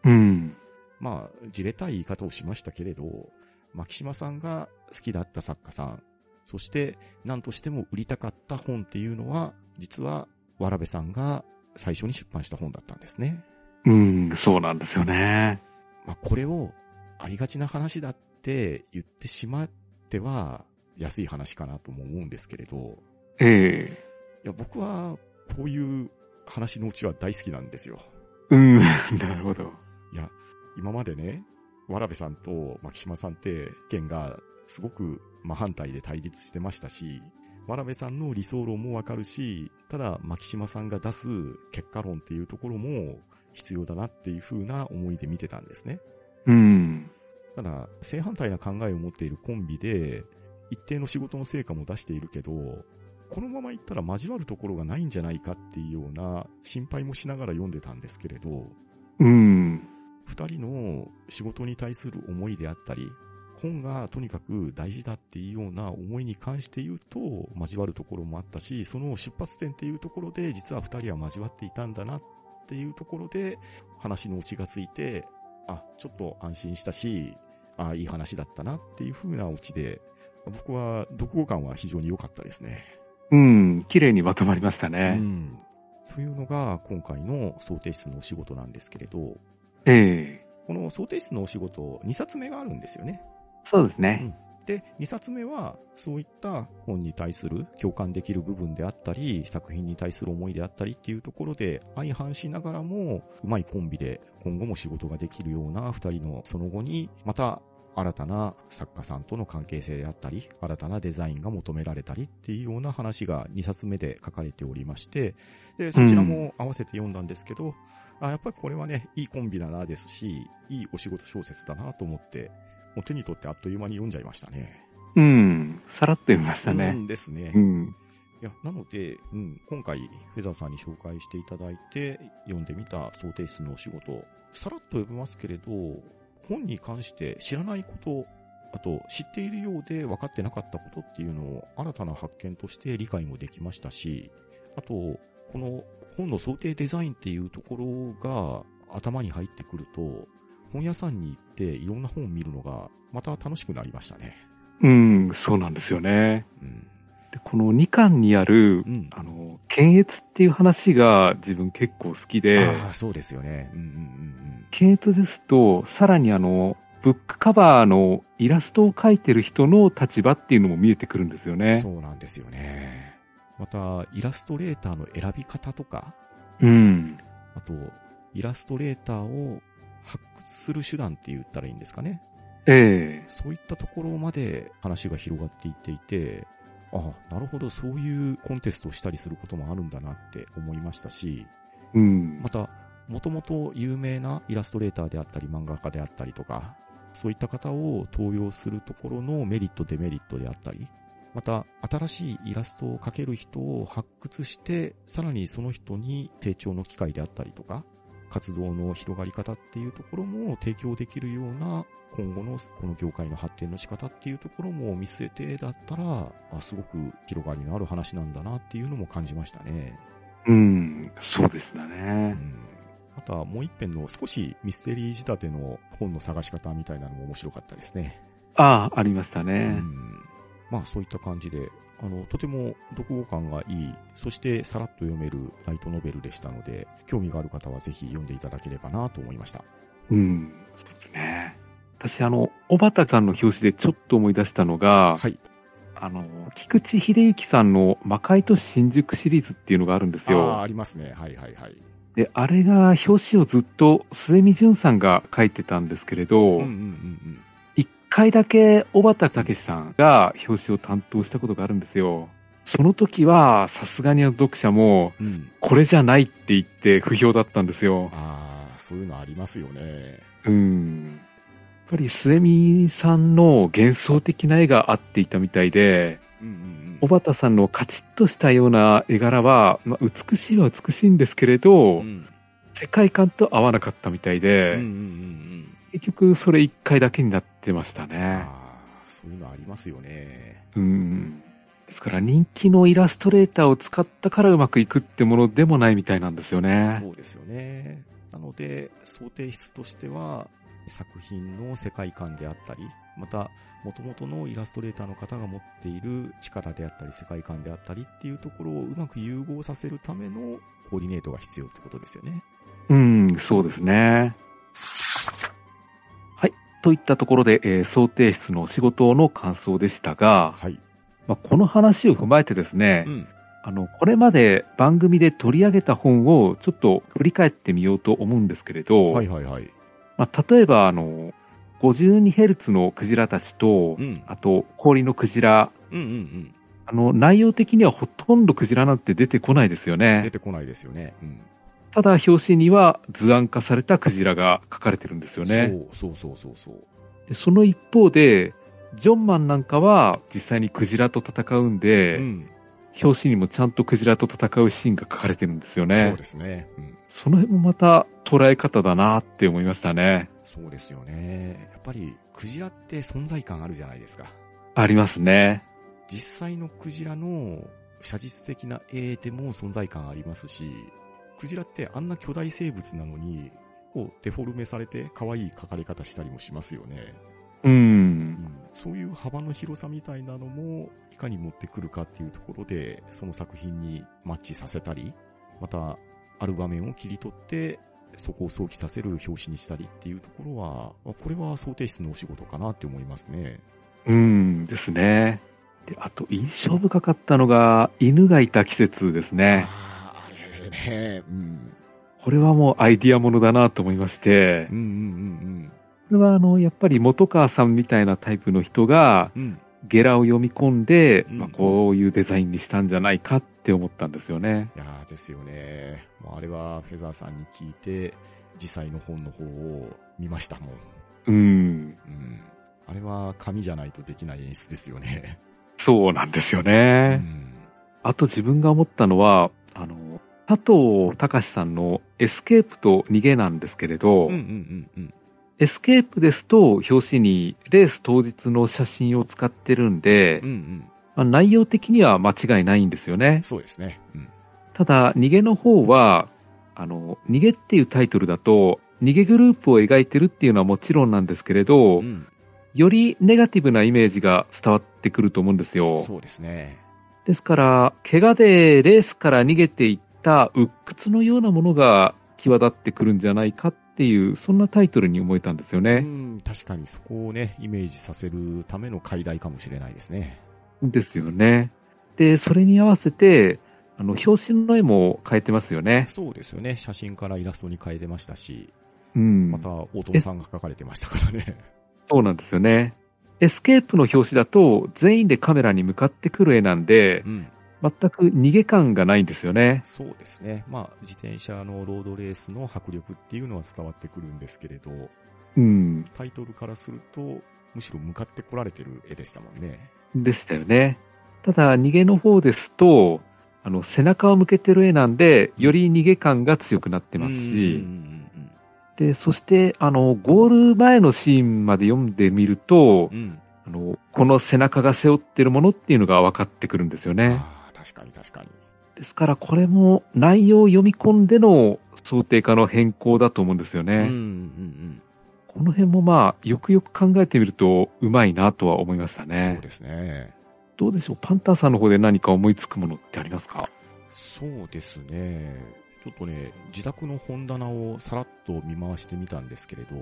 うん。まあ、じれたい言い方をしましたけれど、牧島さんが好きだった作家さん、そして何としても売りたかった本っていうのは、実は、わらべさんが最初に出版した本だったんですね。うん、そうなんですよね。まあ、これをありがちな話だって言ってしまっては、安い話かなとも思うんですけれど、えいや、僕は、こういう話のうちは大好きなんですよ。えうん、なるほど。いや、今までね、わらべさんと牧島さんって、意見がすごく真反対で対立してましたし、わらべさんの理想論もわかるし、ただ牧島さんが出す結果論っていうところも必要だなっていう風な思いで見てたんですね。うん。ただ、正反対な考えを持っているコンビで、一定の仕事の成果も出しているけど、このままいったら交わるところがないんじゃないかっていうような心配もしながら読んでたんですけれど、うん。二人の仕事に対する思いであったり、本がとにかく大事だっていうような思いに関して言うと交わるところもあったし、その出発点っていうところで実は二人は交わっていたんだなっていうところで話のオチがついて、あ、ちょっと安心したし、あ、いい話だったなっていう風なオチで、僕は読後感は非常に良かったですね。うん。綺麗にまとまりましたうね。ん。というのが今回の想定室のお仕事なんですけれど、ええこの想定室のお仕事、2冊目があるんですよね。そうですね。で、2冊目は、そういった本に対する共感できる部分であったり、作品に対する思いであったりっていうところで、相反しながらも、うまいコンビで今後も仕事ができるような2人のその後に、また新たな作家さんとの関係性であったり、新たなデザインが求められたりっていうような話が2冊目で書かれておりまして、で、そちらも合わせて読んだんですけど、あやっぱりこれはね、いいコンビだなですし、いいお仕事小説だなと思って、もう手に取ってあっという間に読んじゃいましたね。うん。さらっと読みましたうね。んですね。いうん。や、なので、うん、今回、フェザーさんに紹介していただいて、読んでみた想定室のお仕事、さらっと読めますけれど、本に関して知らないこと、あと、知っているようで分かってなかったことっていうのを新たな発見として理解もできましたし、あと、この本の想定デザインっていうところが頭に入ってくると、本屋さんに行っていろんな本を見るのがまた楽しくなりましたね。うん、そうなんですよね。うん。でこの2巻にある、うん。あの、検閲っていう話が自分結構好きで、ああ、そうですよね。うんうんうん検閲ですと、さらにあの、ブックカバーのイラストを描いてる人の立場っていうのも見えてくるんですようん。ね。そうなんですよね。また、イラストレーターの選び方とか、うん。あと、イラストレーターを発掘する手段って言ったらいいんですかね。ええそういったところまで話が広がっていっていて、ああ、なるほど、そういうコンテストをしたりすることもあるんだなって思いましたし、うんま。た、もともと有名なイラストレーターであったり漫画家であったりとか、そういった方を登用するところのメリット、デメリットであったり、また、新しいイラストを描ける人を発掘して、さらにその人に成長の機会であったりとか、活動の広がり方っていうところも提供できるような、今後のこの業界の発展の仕方っていうところも見据えてだったら、あすごく広がりのある話なんだなっていうのも感じましたね。うん。そうですだうね。んまた、もう一編の少しミステリー仕立ての本の探し方みたいなのも面白かったですね。ああ、ありましたうね。ん。まあ、そういった感じで、あの、とても読後感がいい、そしてさらっと読めるライトノベルでしたので、興味がある方はぜひ読んでいただければなと思いました。うん。そうですね。私、あの、小畑さんの表紙でちょっと思い出したのが、はい。あの、菊池秀幸さんの魔界都市新宿シリーズっていうのがあるんですああ、よあ。りますね。はいはいはい。で、あれが表紙をずっと末見淳さんが書いてたんですけれど、うんうんうん一回だけ小畑武さんが表紙を担当したことがあるんですよ。その時は、さすがに読者も。これじゃないって言って不評だったんですよ。ああ、そういうのありますよね。うん。やっぱり末見さんの幻想的な絵が合っていたみたいで、うんうんうん小。畑さんのカチッとしたような絵柄は、まあ、美しいは美しいんですけれど、うん世界観と合わなかったみたいで、うんうんうんうん。結局それ一回だけになってましたね。そういうのありますよね。うん。ですから人気のイラストレーターを使ったからうまくいくってものでもないみたいなんですよね。そうですよね。なので、想定室としては、作品の世界観であったり、また、元々のイラストレーターの方が持っている力であったり、世界観であったりっていうところをうまく融合させるためのコーディネートが必要ってことですよね。うん、そうですね。はい。といったところで、えー想定室の仕事の感想でしたが、はい。まあ、この話を踏まえてですね、うん。あの、これまで番組で取り上げた本をちょっと振り返ってみようと思うんですけれど、はいはいはい。まあ、例えば、あの、52Hz のクジラたちと、うん。あと、氷のクジラ、うんうんうん。あの、内容的にはほとんどクジラなんて出てこないですよ出ね。てこないですよね。うん。ただ、表紙には図案化されたクジラが書かれてるんですよね。そうそうそうそうそう。でその一方で、ジョンマンなんかは実際にクジラと戦うんで、うん。表紙にもちゃんとクジラと戦うシーンが書かれてるんですよね。そうですね。うん。その辺もまた捉え方だなって思いましたね。そうですよね。やっぱり、クジラって存在感あるじゃないですか。ありますね。実際のクジラの写実的な絵でも存在感ありますし、クジラってあんな巨大生物なのに、こうデフォルメされて可愛い描かれ方したりもしますよね。う。うんん、そういう幅の広さみたいなのも、いかに持ってくるかっていうところで、その作品にマッチさせたり、また、ある場面を切り取って、そこを想起させる表紙にしたりっていうところは、これは想定室のお仕事かなって思いますね。うんですね。で、あと印象深かったのが、犬がいた季節ですね。ね、うん。これはもうアイディアものだなと思いましてうん、うんこれはあの、やっぱり元川さんみたいなタイプの人が、うんうん。うん。ゲラを読み込んで、うんまあ、こういうデザインにしたんじゃないかって思ったんですよね。いやーですよね。もうあれはフェザーさんに聞いて、実際の本の方を見ましたもん。うん。うん。あれは紙じゃないとできない演出ですよね。そうなんですよね。うん。あと自分が思ったのは、あの、佐藤喬さんのエスケープと逃げなんですけれど、うんうんううんうん。エスケープですと表紙にレース当日の写真を使ってるんで、うんうん。まあ、内容的には間違いないんですよね。そうですね。うん。ただ、逃げの方は、あの、逃げっていうタイトルだと、逃げグループを描いてるっていうのはもちろんなんですけれど、うん。よりネガティブなイメージが伝わってくると思うんですよ。そうですね。ですから、怪我でレースから逃げていった鬱屈のようなものが際立ってくるんじゃないかっていう、そんなタイトルに思えたんですようね。ん、確かにそこをね、イメージさせるための解題かもしれないですね。ですよね。で、それに合わせて、あの、表紙の絵も変えてますよね。そうですよね。写真からイラストに変えてましたし、うん。また大友さんが描かれてましたからね。そうなんですよね。エスケープの表紙だと、全員でカメラに向かってくる絵なんで、うん。全く逃げ感がないんですよね。そうですね。まあ、自転車のロードレースの迫力っていうのは伝わってくるんですけれど、うん。タイトルからすると、むしろ向かってこられてる絵でしたもんね。でしたよね。ただ、逃げの方ですと、あの、背中を向けてる絵なんで、より逃げ感が強くなってますうんし、うんで、そして、あの、ゴール前のシーンまで読んでみると。う、ん。あの、この背中が背負ってるものっていうのが分かってくるんですよね。確かに確かに。ですから、これも内容を読み込んでの想定化の変更だと思うんですよね。うんうんうん。この辺もまあ、よくよく考えてみると、うまいなとは思いましたそうね。ですね。どうでしょう？パンターさんの方で何か思いつくものってありますか？そうですね。ちょっとね、自宅の本棚をさらっと見回してみたんですけれど、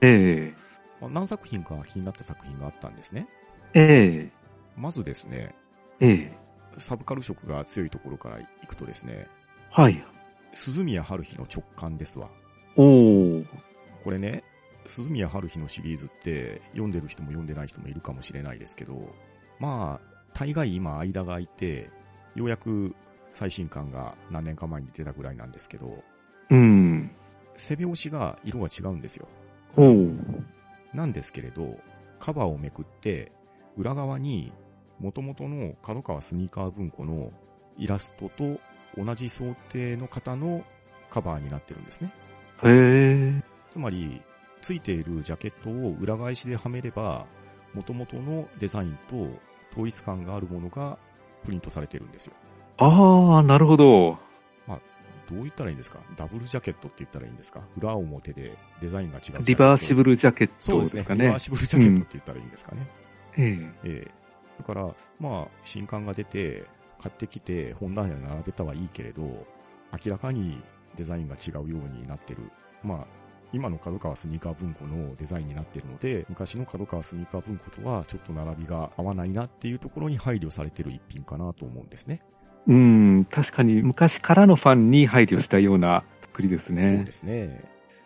えまあ何作品か気になった作品があったんですね。ええまずですね、えええサブカル色が強いところから行くとですね、はい。鈴宮春日の直感ですわ。おー。これね、鈴宮春日のシリーズって読んでる人も読んでない人もいるかもしれないですけど、まあ、大概今間が空いて、ようやく最新刊が何年か前に出たぐらいなんですけど、うん。背表紙が色が違うんですよ。おー。なんですけれど、カバーをめくって、裏側に元々の角川スニーカー文庫のイラストと同じ想定の方のカバーになってるんですね。へえ。つまり、ついているジャケットを裏返しではめれば、元々のデザインと統一感があるものがプリントされてるんですよ。ああ、なるほど。どう言ったらいいんですか？ダブルジャケットって言ったらいいんですか？裏表でデザインが違う。リバーシブルジャケッそうでね。トですすかねリバー。シブルジャケットって言ったらいいんですかね。ええええだから、まあ、新刊が出て、買ってきて本棚に並べたはいいけれど、明らかにデザインが違うようになってる。まあ、今の角川スニーカー文庫のデザインになっているので、昔の角川スニーカー文庫とはちょっと並びが合わないなっていうところに配慮されてる一品かなと思うんですね。うん、確かに昔からのファンに配慮したような作りですね。そうですね。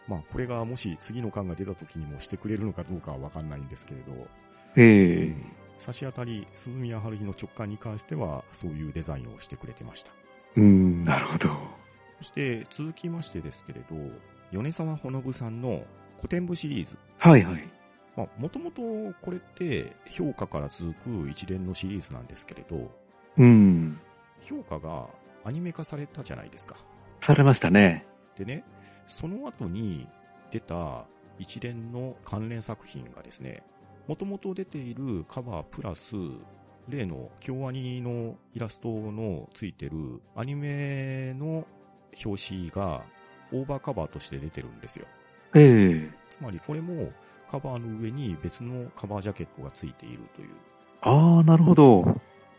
まあ、これがもし次の巻が出た時にもしてくれるのかどうかはわかんないんですけれど、ええ差し当たり、鈴宮春日の直感に関しては、そういうデザインをしてくれてました。うん、なるほど。そして、続きましてですけれど、米沢ほのぶさんの古典部シリーズ。はいはい。まあ、もともとこれって評価から続く一連のシリーズなんですけれど、うん。評価がアニメ化されたじゃないですか。されましたね。でね、その後に出た一連の関連作品がですね、もともと出ているカバープラス、例の京アニのイラストのついてるアニメの表紙がオーバーカバーとして出てるんですよ。ええつまりこれもカバーの上に別のカバージャケットがついているという。ああ、なるほど。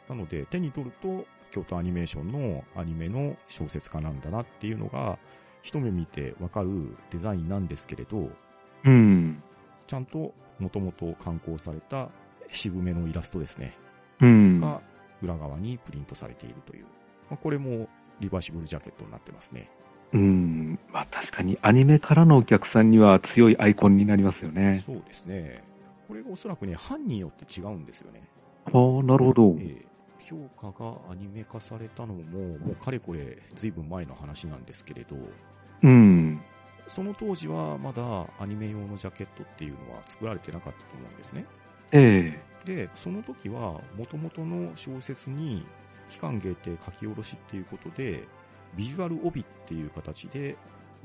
なので手に取ると京都アニメーションのアニメの小説家なんだなっていうのが一目見てわかるデザインなんですけれど、うん。ちゃんともともと刊行された渋めのイラストですね。うん。が裏側にプリントされているという。まあ、これもリバーシブルジャケットになってますね。うん。まあ確かにアニメからのお客さんには強いアイコンになりますよね。そうですね。これがおそらくね、版によって違うんですよね。ああ、なるほど。ええ評価がアニメ化されたのも、もうかれこれ随分前の話なんですけれど、うん。その当時はまだアニメ用のジャケットっていうのは作られてなかったと思うんですね。ええで、その時は元々の小説に期間限定書き下ろしっていうことで、ビジュアル帯っていう形で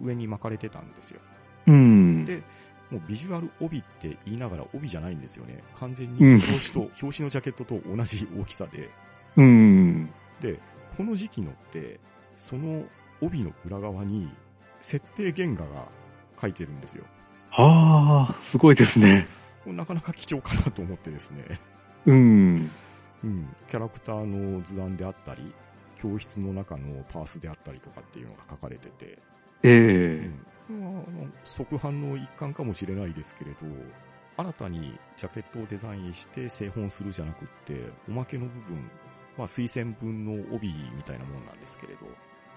上に巻かれてたんですよ。うん。でもうビジュアル帯って言いながら帯じゃないんですよね。完全うんに表紙と、表紙のジャケットと同じ大きさで。うん。で、この時期のって、その帯の裏側に設定原画が書いてるんですよ。ああ、すごいですね。なかなか貴重かなと思ってですね。うん。うん。キャラクターの図案であったり、教室の中のパースであったりとかっていうのが書かれてて、えうえん。まあ即販の一環かもしれないですけれど、新たにジャケットをデザインして製本するじゃなくって、おまけの部分、まあ推薦文の帯みたいなもんなんですけれど、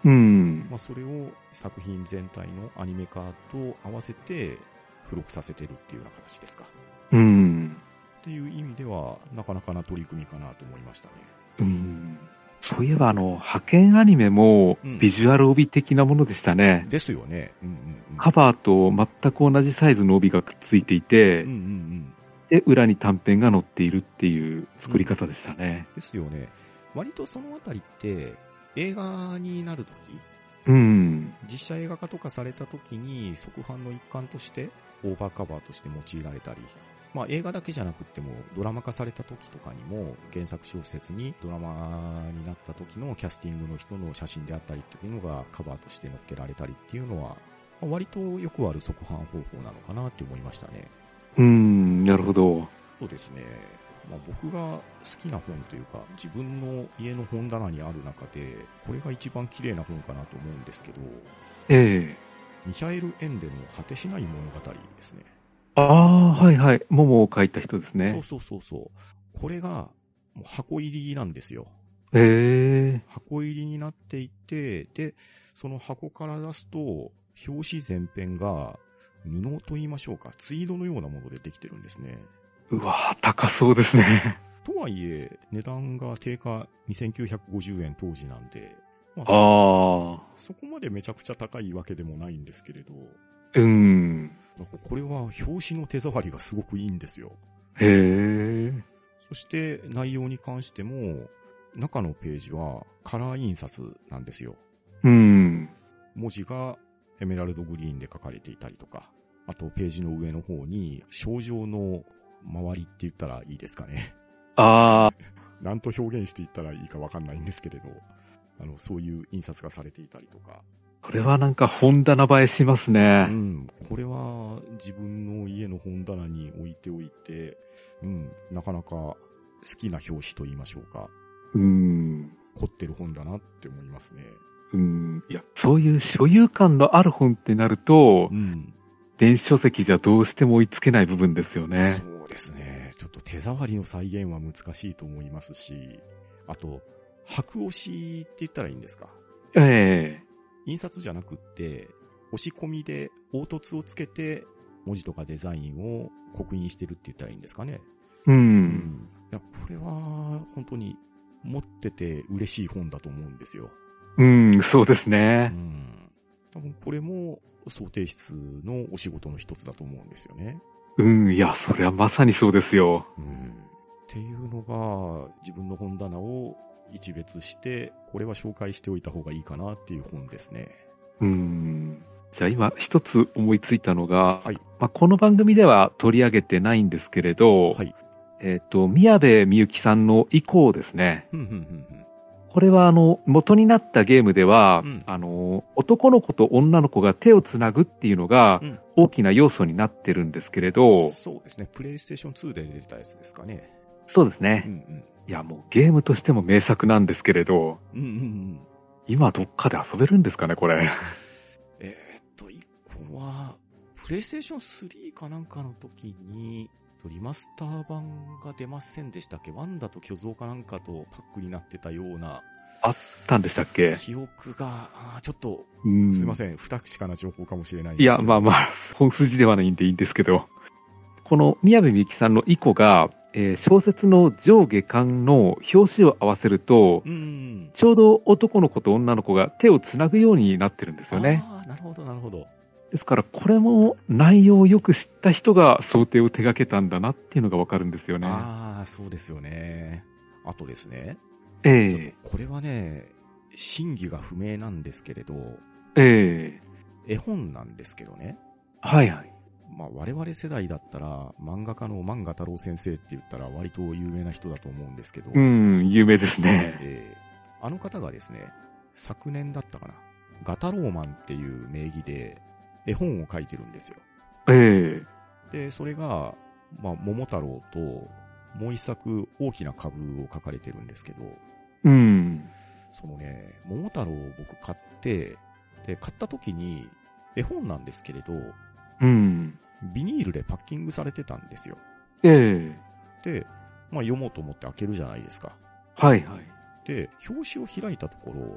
うん。まあそれを作品全体のアニメ化と合わせて付録させてるっていうような形ですか。うん。っていう意味では、なかなかな取り組みかなと思いましたね。うん。そういえば、あの、派遣アニメもうんビジュアル帯的なものでしたね。ですよね。うんうんうん。カバーと全く同じサイズの帯がくっついていて、うんうんうん。で、裏に短編が載っているっていう作り方でしたね。ですよね。割とそのあたりって、映画になるとき、うん。実写映画化とかされたときに、側販の一環として、オーバーカバーとして用いられたり、まあ映画だけじゃなくっても、ドラマ化された時とかにも、原作小説にドラマになった時のキャスティングの人の写真であったりっていうのがカバーとして載っけられたりっていうのは、まあ割とよくある側販方法なのかなって思いましたね。うん、なるほど。そうですね。まあ、僕が好きな本というか、自分の家の本棚にある中で、これが一番綺麗な本かなと思うんですけど、ええミヒャエル・エンデの果てしない物語ですね。ああ、はいはい。桃を書いた人ですそうね。そうそうそう。これが、もう箱入りなんですよ。ええ箱入りになっていて、で、その箱から出すと、表紙全編が、布と言いましょうか、ツイードのようなものでできてるんですね。うわ高そうですね。とはいえ、値段が定価2950円当時なんで、まあああ、そこまでめちゃくちゃ高いわけでもないんですけれど、うん。これは表紙の手触りがすごくいいんですよ。へえ。そして内容に関しても、中のページはカラー印刷なんですよ。うん。文字がエメラルドグリーンで書かれていたりとか、あとページの上の方に症状の周りって言ったらいいですかね。ああ、何と表現していったらいいかわかんないんですけれど、あの、そういう印刷がされていたりとか。これはなんか本棚映えしますうね。ん、これは自分の家の本棚に置いておいて、うん、なかなか好きな表紙と言いましょうか。うん。凝ってる本だなって思いますね。うん。いや、そういう所有感のある本ってなるとう、ん。電子書籍じゃどうしても追いつけない部分ですよね。そうですね。ちょっと手触りの再現は難しいと思いますし、あと、白押しって言ったらいいんですか？ええ印刷じゃなくって、押し込みで凹凸をつけて、文字とかデザインを刻印してるって言ったらいいんですかね？う。。うんいや、これは、本当に、持ってて嬉しい本だと思うんですよ。うん、そうですうね。ん。多分これも、想定室のお仕事の一つだと思うんですよね。うん、いや、それはまさにそうですよ。うん。っていうのが、自分の本棚を一別して、これは紹介しておいた方がいいかなっていう本ですね。うん。じゃあ今一つ思いついたのが、はい。まあ、この番組では取り上げてないんですけれど、はい。えっ、と、宮部みゆきさんの以降ですね。これはあの、元になったゲームでは、うんあの、男の子と女の子が手をつなぐっていうのがうん大きな要素になってるんですけれど、そうですね。プレイステーション2で出てたやつですかね。そうですね。うんうん。いや、もうゲームとしても名作なんですけれど、うんうんうん。今どっかで遊べるんですかね、これ。えーっと、一個は、プレイステーション3かなんかの時に、リマスター版が出ませんでしたっけ？ワンダと巨像かなんかとパックになってたようなあったんでしたっけ？記憶が、ちょっと、うんすいません、不確かな情報かもしれないんいや、まああ。まあ、本筋ではないんでいいんですけど、この宮部みゆきさんのイコが、えー小説の上下巻の表紙を合わせると。ちょうど男の子と女の子が手をつなぐようになってるんですよね。なるほど、なるほど。ですから、これも内容をよく知った人が想定を手掛けたんだなっていうのがわかるんですよね。ああ、そうですよね。あとですね、ええとこれはね、真偽が不明なんですけれど、ええ絵本なんですけどね。はいはい。まあ我々世代だったら、漫画家の漫画太郎先生って言ったら割と有名な人だと思うんですけど、うん、有名ですね。えーあの方がですね、昨年だったかな、ガタローマンっていう名義で絵本を書いてるんですよ。えで、それが、まあ、桃太郎と、もう一作大きな株を書かれてるんですけど、えうん。そのね、桃太郎を僕買って、で、買った時に、絵本なんですけれど、うん。ビニールでパッキングされてたんですよ。ええで、まあ読もうと思って開けるじゃないですか。はいはい。で、表紙を開いたところ、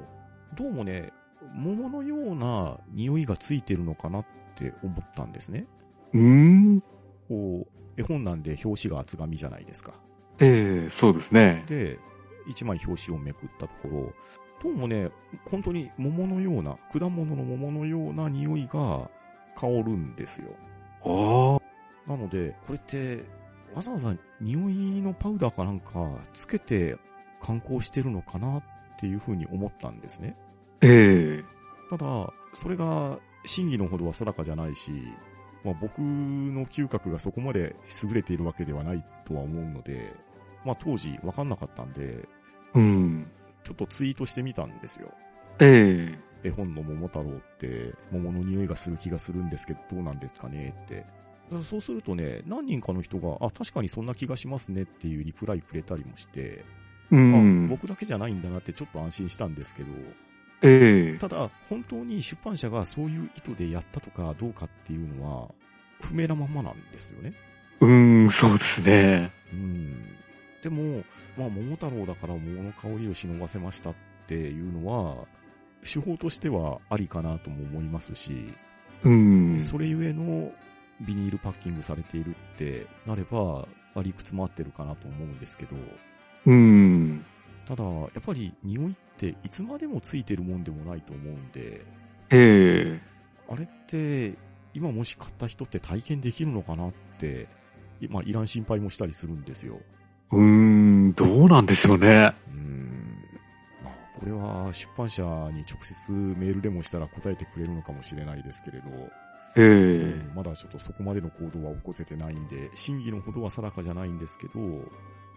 どうもね、桃のような匂いがついてるのかなって思ったんですね。うーん。こう、絵本なんで表紙が厚紙じゃないですか。ええそうですね。で、一枚表紙をめくったところ、どうもね、本当に桃のような、果物の桃のような匂いが香るんですよ。ああ。なので、これって、わざわざ匂いのパウダーかなんかつけて観光してるのかなっていうふうに思ったんですね。ええただ、それが真偽のほどは定かじゃないし、まあ僕の嗅覚がそこまで優れているわけではないとは思うので、まあ当時わかんなかったんで、うん。ちょっとツイートしてみたんですよ。ええ絵本の桃太郎って桃の匂いがする気がするんですけどどうなんですかねって。そうするとね、何人かの人が、あ、確かにそんな気がしますねっていうリプライくれたりもして、うあん。僕だけじゃないんだなってちょっと安心したんですけど、ええただ、本当に出版社がそういう意図でやったとかどうかっていうのは、不明なまんまなんですよね。うん、そうですね。うん。でも、まあ、桃太郎だから桃の香りを忍ばせましたっていうのは、手法としてはありかなとも思いますし、うん。それゆえのビニールパッキングされているってなれば、まあ理屈も合ってるかなと思うんですけど、うん。ただ、やっぱり匂いっていつまでもついてるもんでもないと思うんで、ええあれって、今もし買った人って体験できるのかなって、まあ、いらん心配もしたりするんですよ。うん、どうなんでしょうね。うーん。まあ、これは出版社に直接メールでもしたら答えてくれるのかもしれないですけれど、えうんえまだちょっとそこまでの行動は起こせてないんで、真偽のほどは定かじゃないんですけど、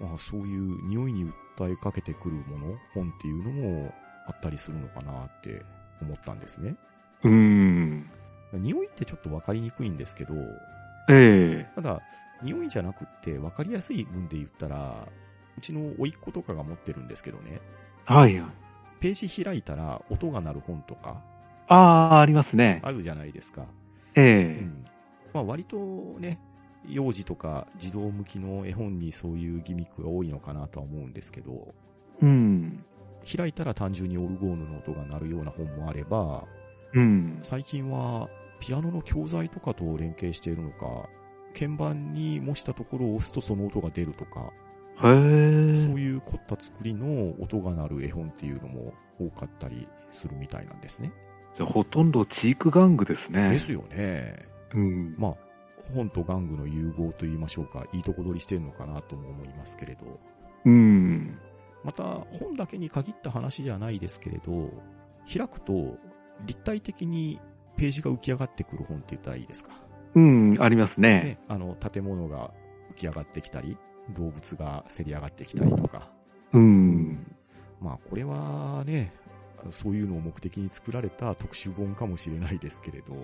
まあそういう匂いに訴えかけてくるもの、本っていうのもあったりするのかなって思ったんですね。うん。匂いってちょっとわかりにくいんですけど、ええただ、匂いじゃなくって分かりやすい分で言ったら、うちの甥っ子とかが持ってるんですけどね、はいはい。ページ開いたら音が鳴る本とかああ、ありますね。あるじゃないですか。えうえん。まあ割とね、幼児とか児童向きの絵本にそういうギミックが多いのかなとは思うんですけど、うん。開いたら単純にオルゴーヌの音が鳴るような本もあれば、うん。最近はピアノの教材とかと連携しているのか、鍵盤に模したところを押すとその音が出るとか、へえ。そういう凝った作りの音が鳴る絵本っていうのも多かったりするみたいなんですね。じゃあほとんどチーク玩具ですね。ですよね。うん。まあ、本と玩具の融合と言いましょうか、いいとこ取りしてるのかなとも思いますけれど、うん。また本だけに限った話じゃないですけれど、開くと立体的にページが浮き上がってくる本って言ったらいいですか？うん、ありますね。ね、あの、建物が浮き上がってきたり、動物がせり上がってきたりとか。うん。まあ、これはね、そういうのを目的に作られた特殊本かもしれないですけれど、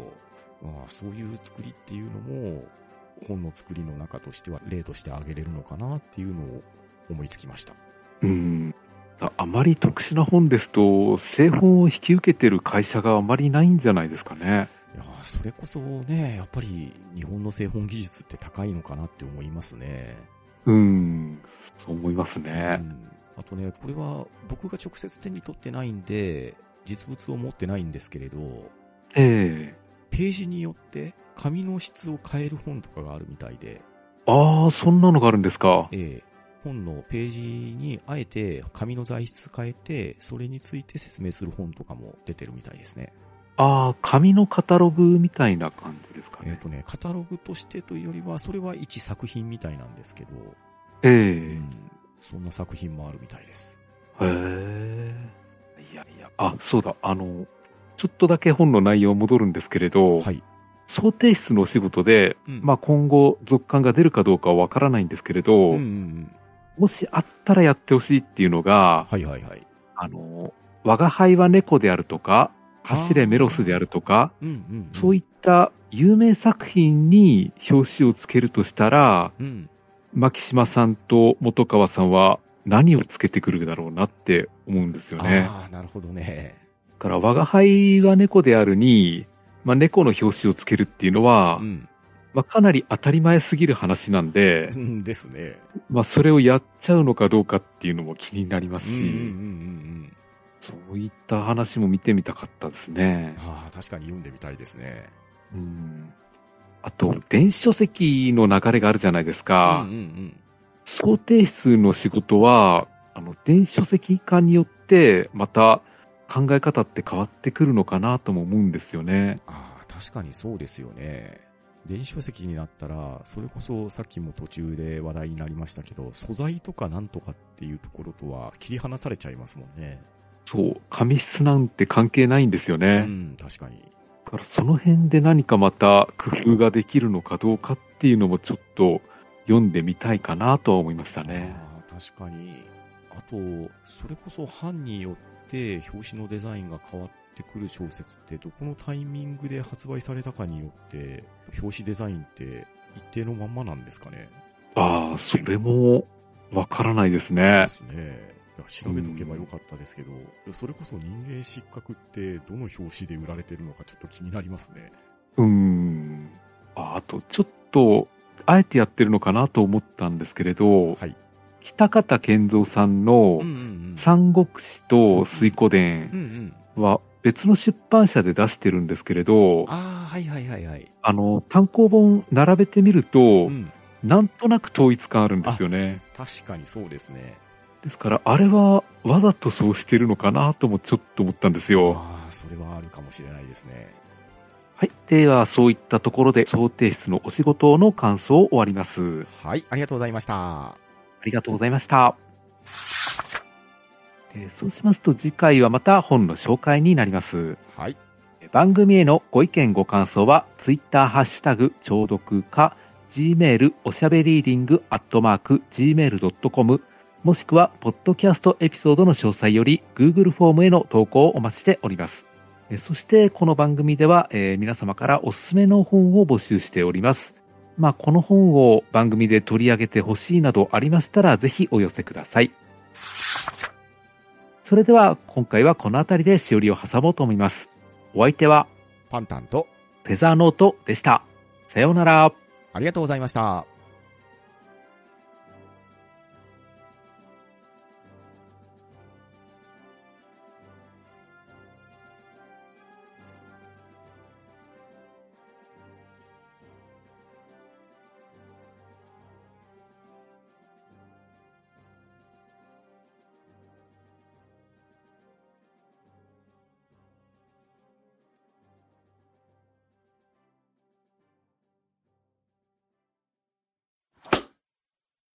まあ、そういう作りっていうのも、本の作りの中としては例として挙げれるのかなっていうのを思いつきました。うん。ああまり特殊な本ですと、製本を引き受けてる会社があまりないんじゃないですかね。いやーそれこそね、やっぱり日本の製本技術って高いのかなって思いますね。うん。そう思いますうね。ん。あとね、これは僕が直接手に取ってないんで、実物を持ってないんですけれど、ええページによって紙の質を変える本とかがあるみたいで、ああ、そんなのがあるんですか？ええ本のページにあえて紙の材質変えて、それについて説明する本とかも出てるみたいですね。ああ、紙のカタログみたいな感じですかえっ、ね。とね、カタログとしてというよりは、それは一作品みたいなんですけど、えうえん、そんな作品もあるみたいです。へえ。いやいや、あ、そうだ、あの、ちょっとだけ本の内容戻るんですけれど、はい。想定室のお仕事で、うんまあ今後続刊が出るかどうかはわからないんですけれど、うん。もしあったらやってほしいっていうのが、はいはいはい。あの、我が輩は猫であるとか、走れメロスであるとか、うんうん、うん。そういった有名作品に表紙をつけるとしたら、うん。牧島さんと本川さんは何をつけてくるだろうなって思うんですよね。ああ、なるほどね。だから、我が輩は猫であるに、まあ、猫の表紙をつけるっていうのは、うん。まあ、かなり当たり前すぎる話なんで、うんですね。まあ、それをやっちゃうのかどうかっていうのも気になりますし、うんうんうんうん。そういった話も見てみたかったですね。ああ、確かに読んでみたいですね。うん。あと、電子書籍の流れがあるじゃないですか。うんうん想定室の仕事は、あの、電子書籍化によって、また考え方って変わってくるのかなとも思うんですよね。ああ、確かにそうですよね。電子書籍になったら、それこそさっきも途中で話題になりましたけど、素材とかなんとかっていうところとは切り離されちゃいますもんね。そう、紙質なんて関係ないんですようね。ん、確かに。だからその辺で何かまた工夫ができるのかどうかっていうのもちょっと読んでみたいかなとは思いましたね。ああ、確かに。あと、それこそ版によって表紙のデザインが変わってくる小説ってどこのタイミングで発売されたかによって、表紙デザインって一定のまんまなんですかね。ああ、それもわからないですねで。すね。調べとけばよかったですけど、それこそ人間失格ってどの表紙で売られてるのかちょっと気になりますね。うーん。ああと、ちょっと、あえてやってるのかなと思ったんですけれど、はい。北方健三さんの。三国志と水湖うん伝うん。は別の出版社で出してるんですけれど、ああ、はいはいはいはい。あの、単行本並べてみると、うん。なんとなく統一感あるんですよね。確かにそうですね。ですから、あれはわざとそうしてるのかなともちょっと思ったんですよ。ああ、それはあるかもしれないですね。はい。では、そういったところで、想定室のお仕事の感想を終わります。はい、ありがとうございました。ありがとうございました。えーそうしますと、次回はまた本の紹介になります。はい。番組へのご意見ご感想は、ツイッターハッシュタグ、聴読か、gmail おしゃべりーディングアットマーク gmail.com もしくは、ポッドキャストエピソードの詳細より、Google フォームへの投稿をお待ちしております。えーそして、この番組では、えー皆様からおすすめの本を募集しております。まあ、この本を番組で取り上げてほしいなどありましたら、ぜひお寄せください。それでは、今回はこの辺りでしおりを挟もうと思います。お相手は、パンタンと、フェザーノートでした。さようなら。ありがとうございました。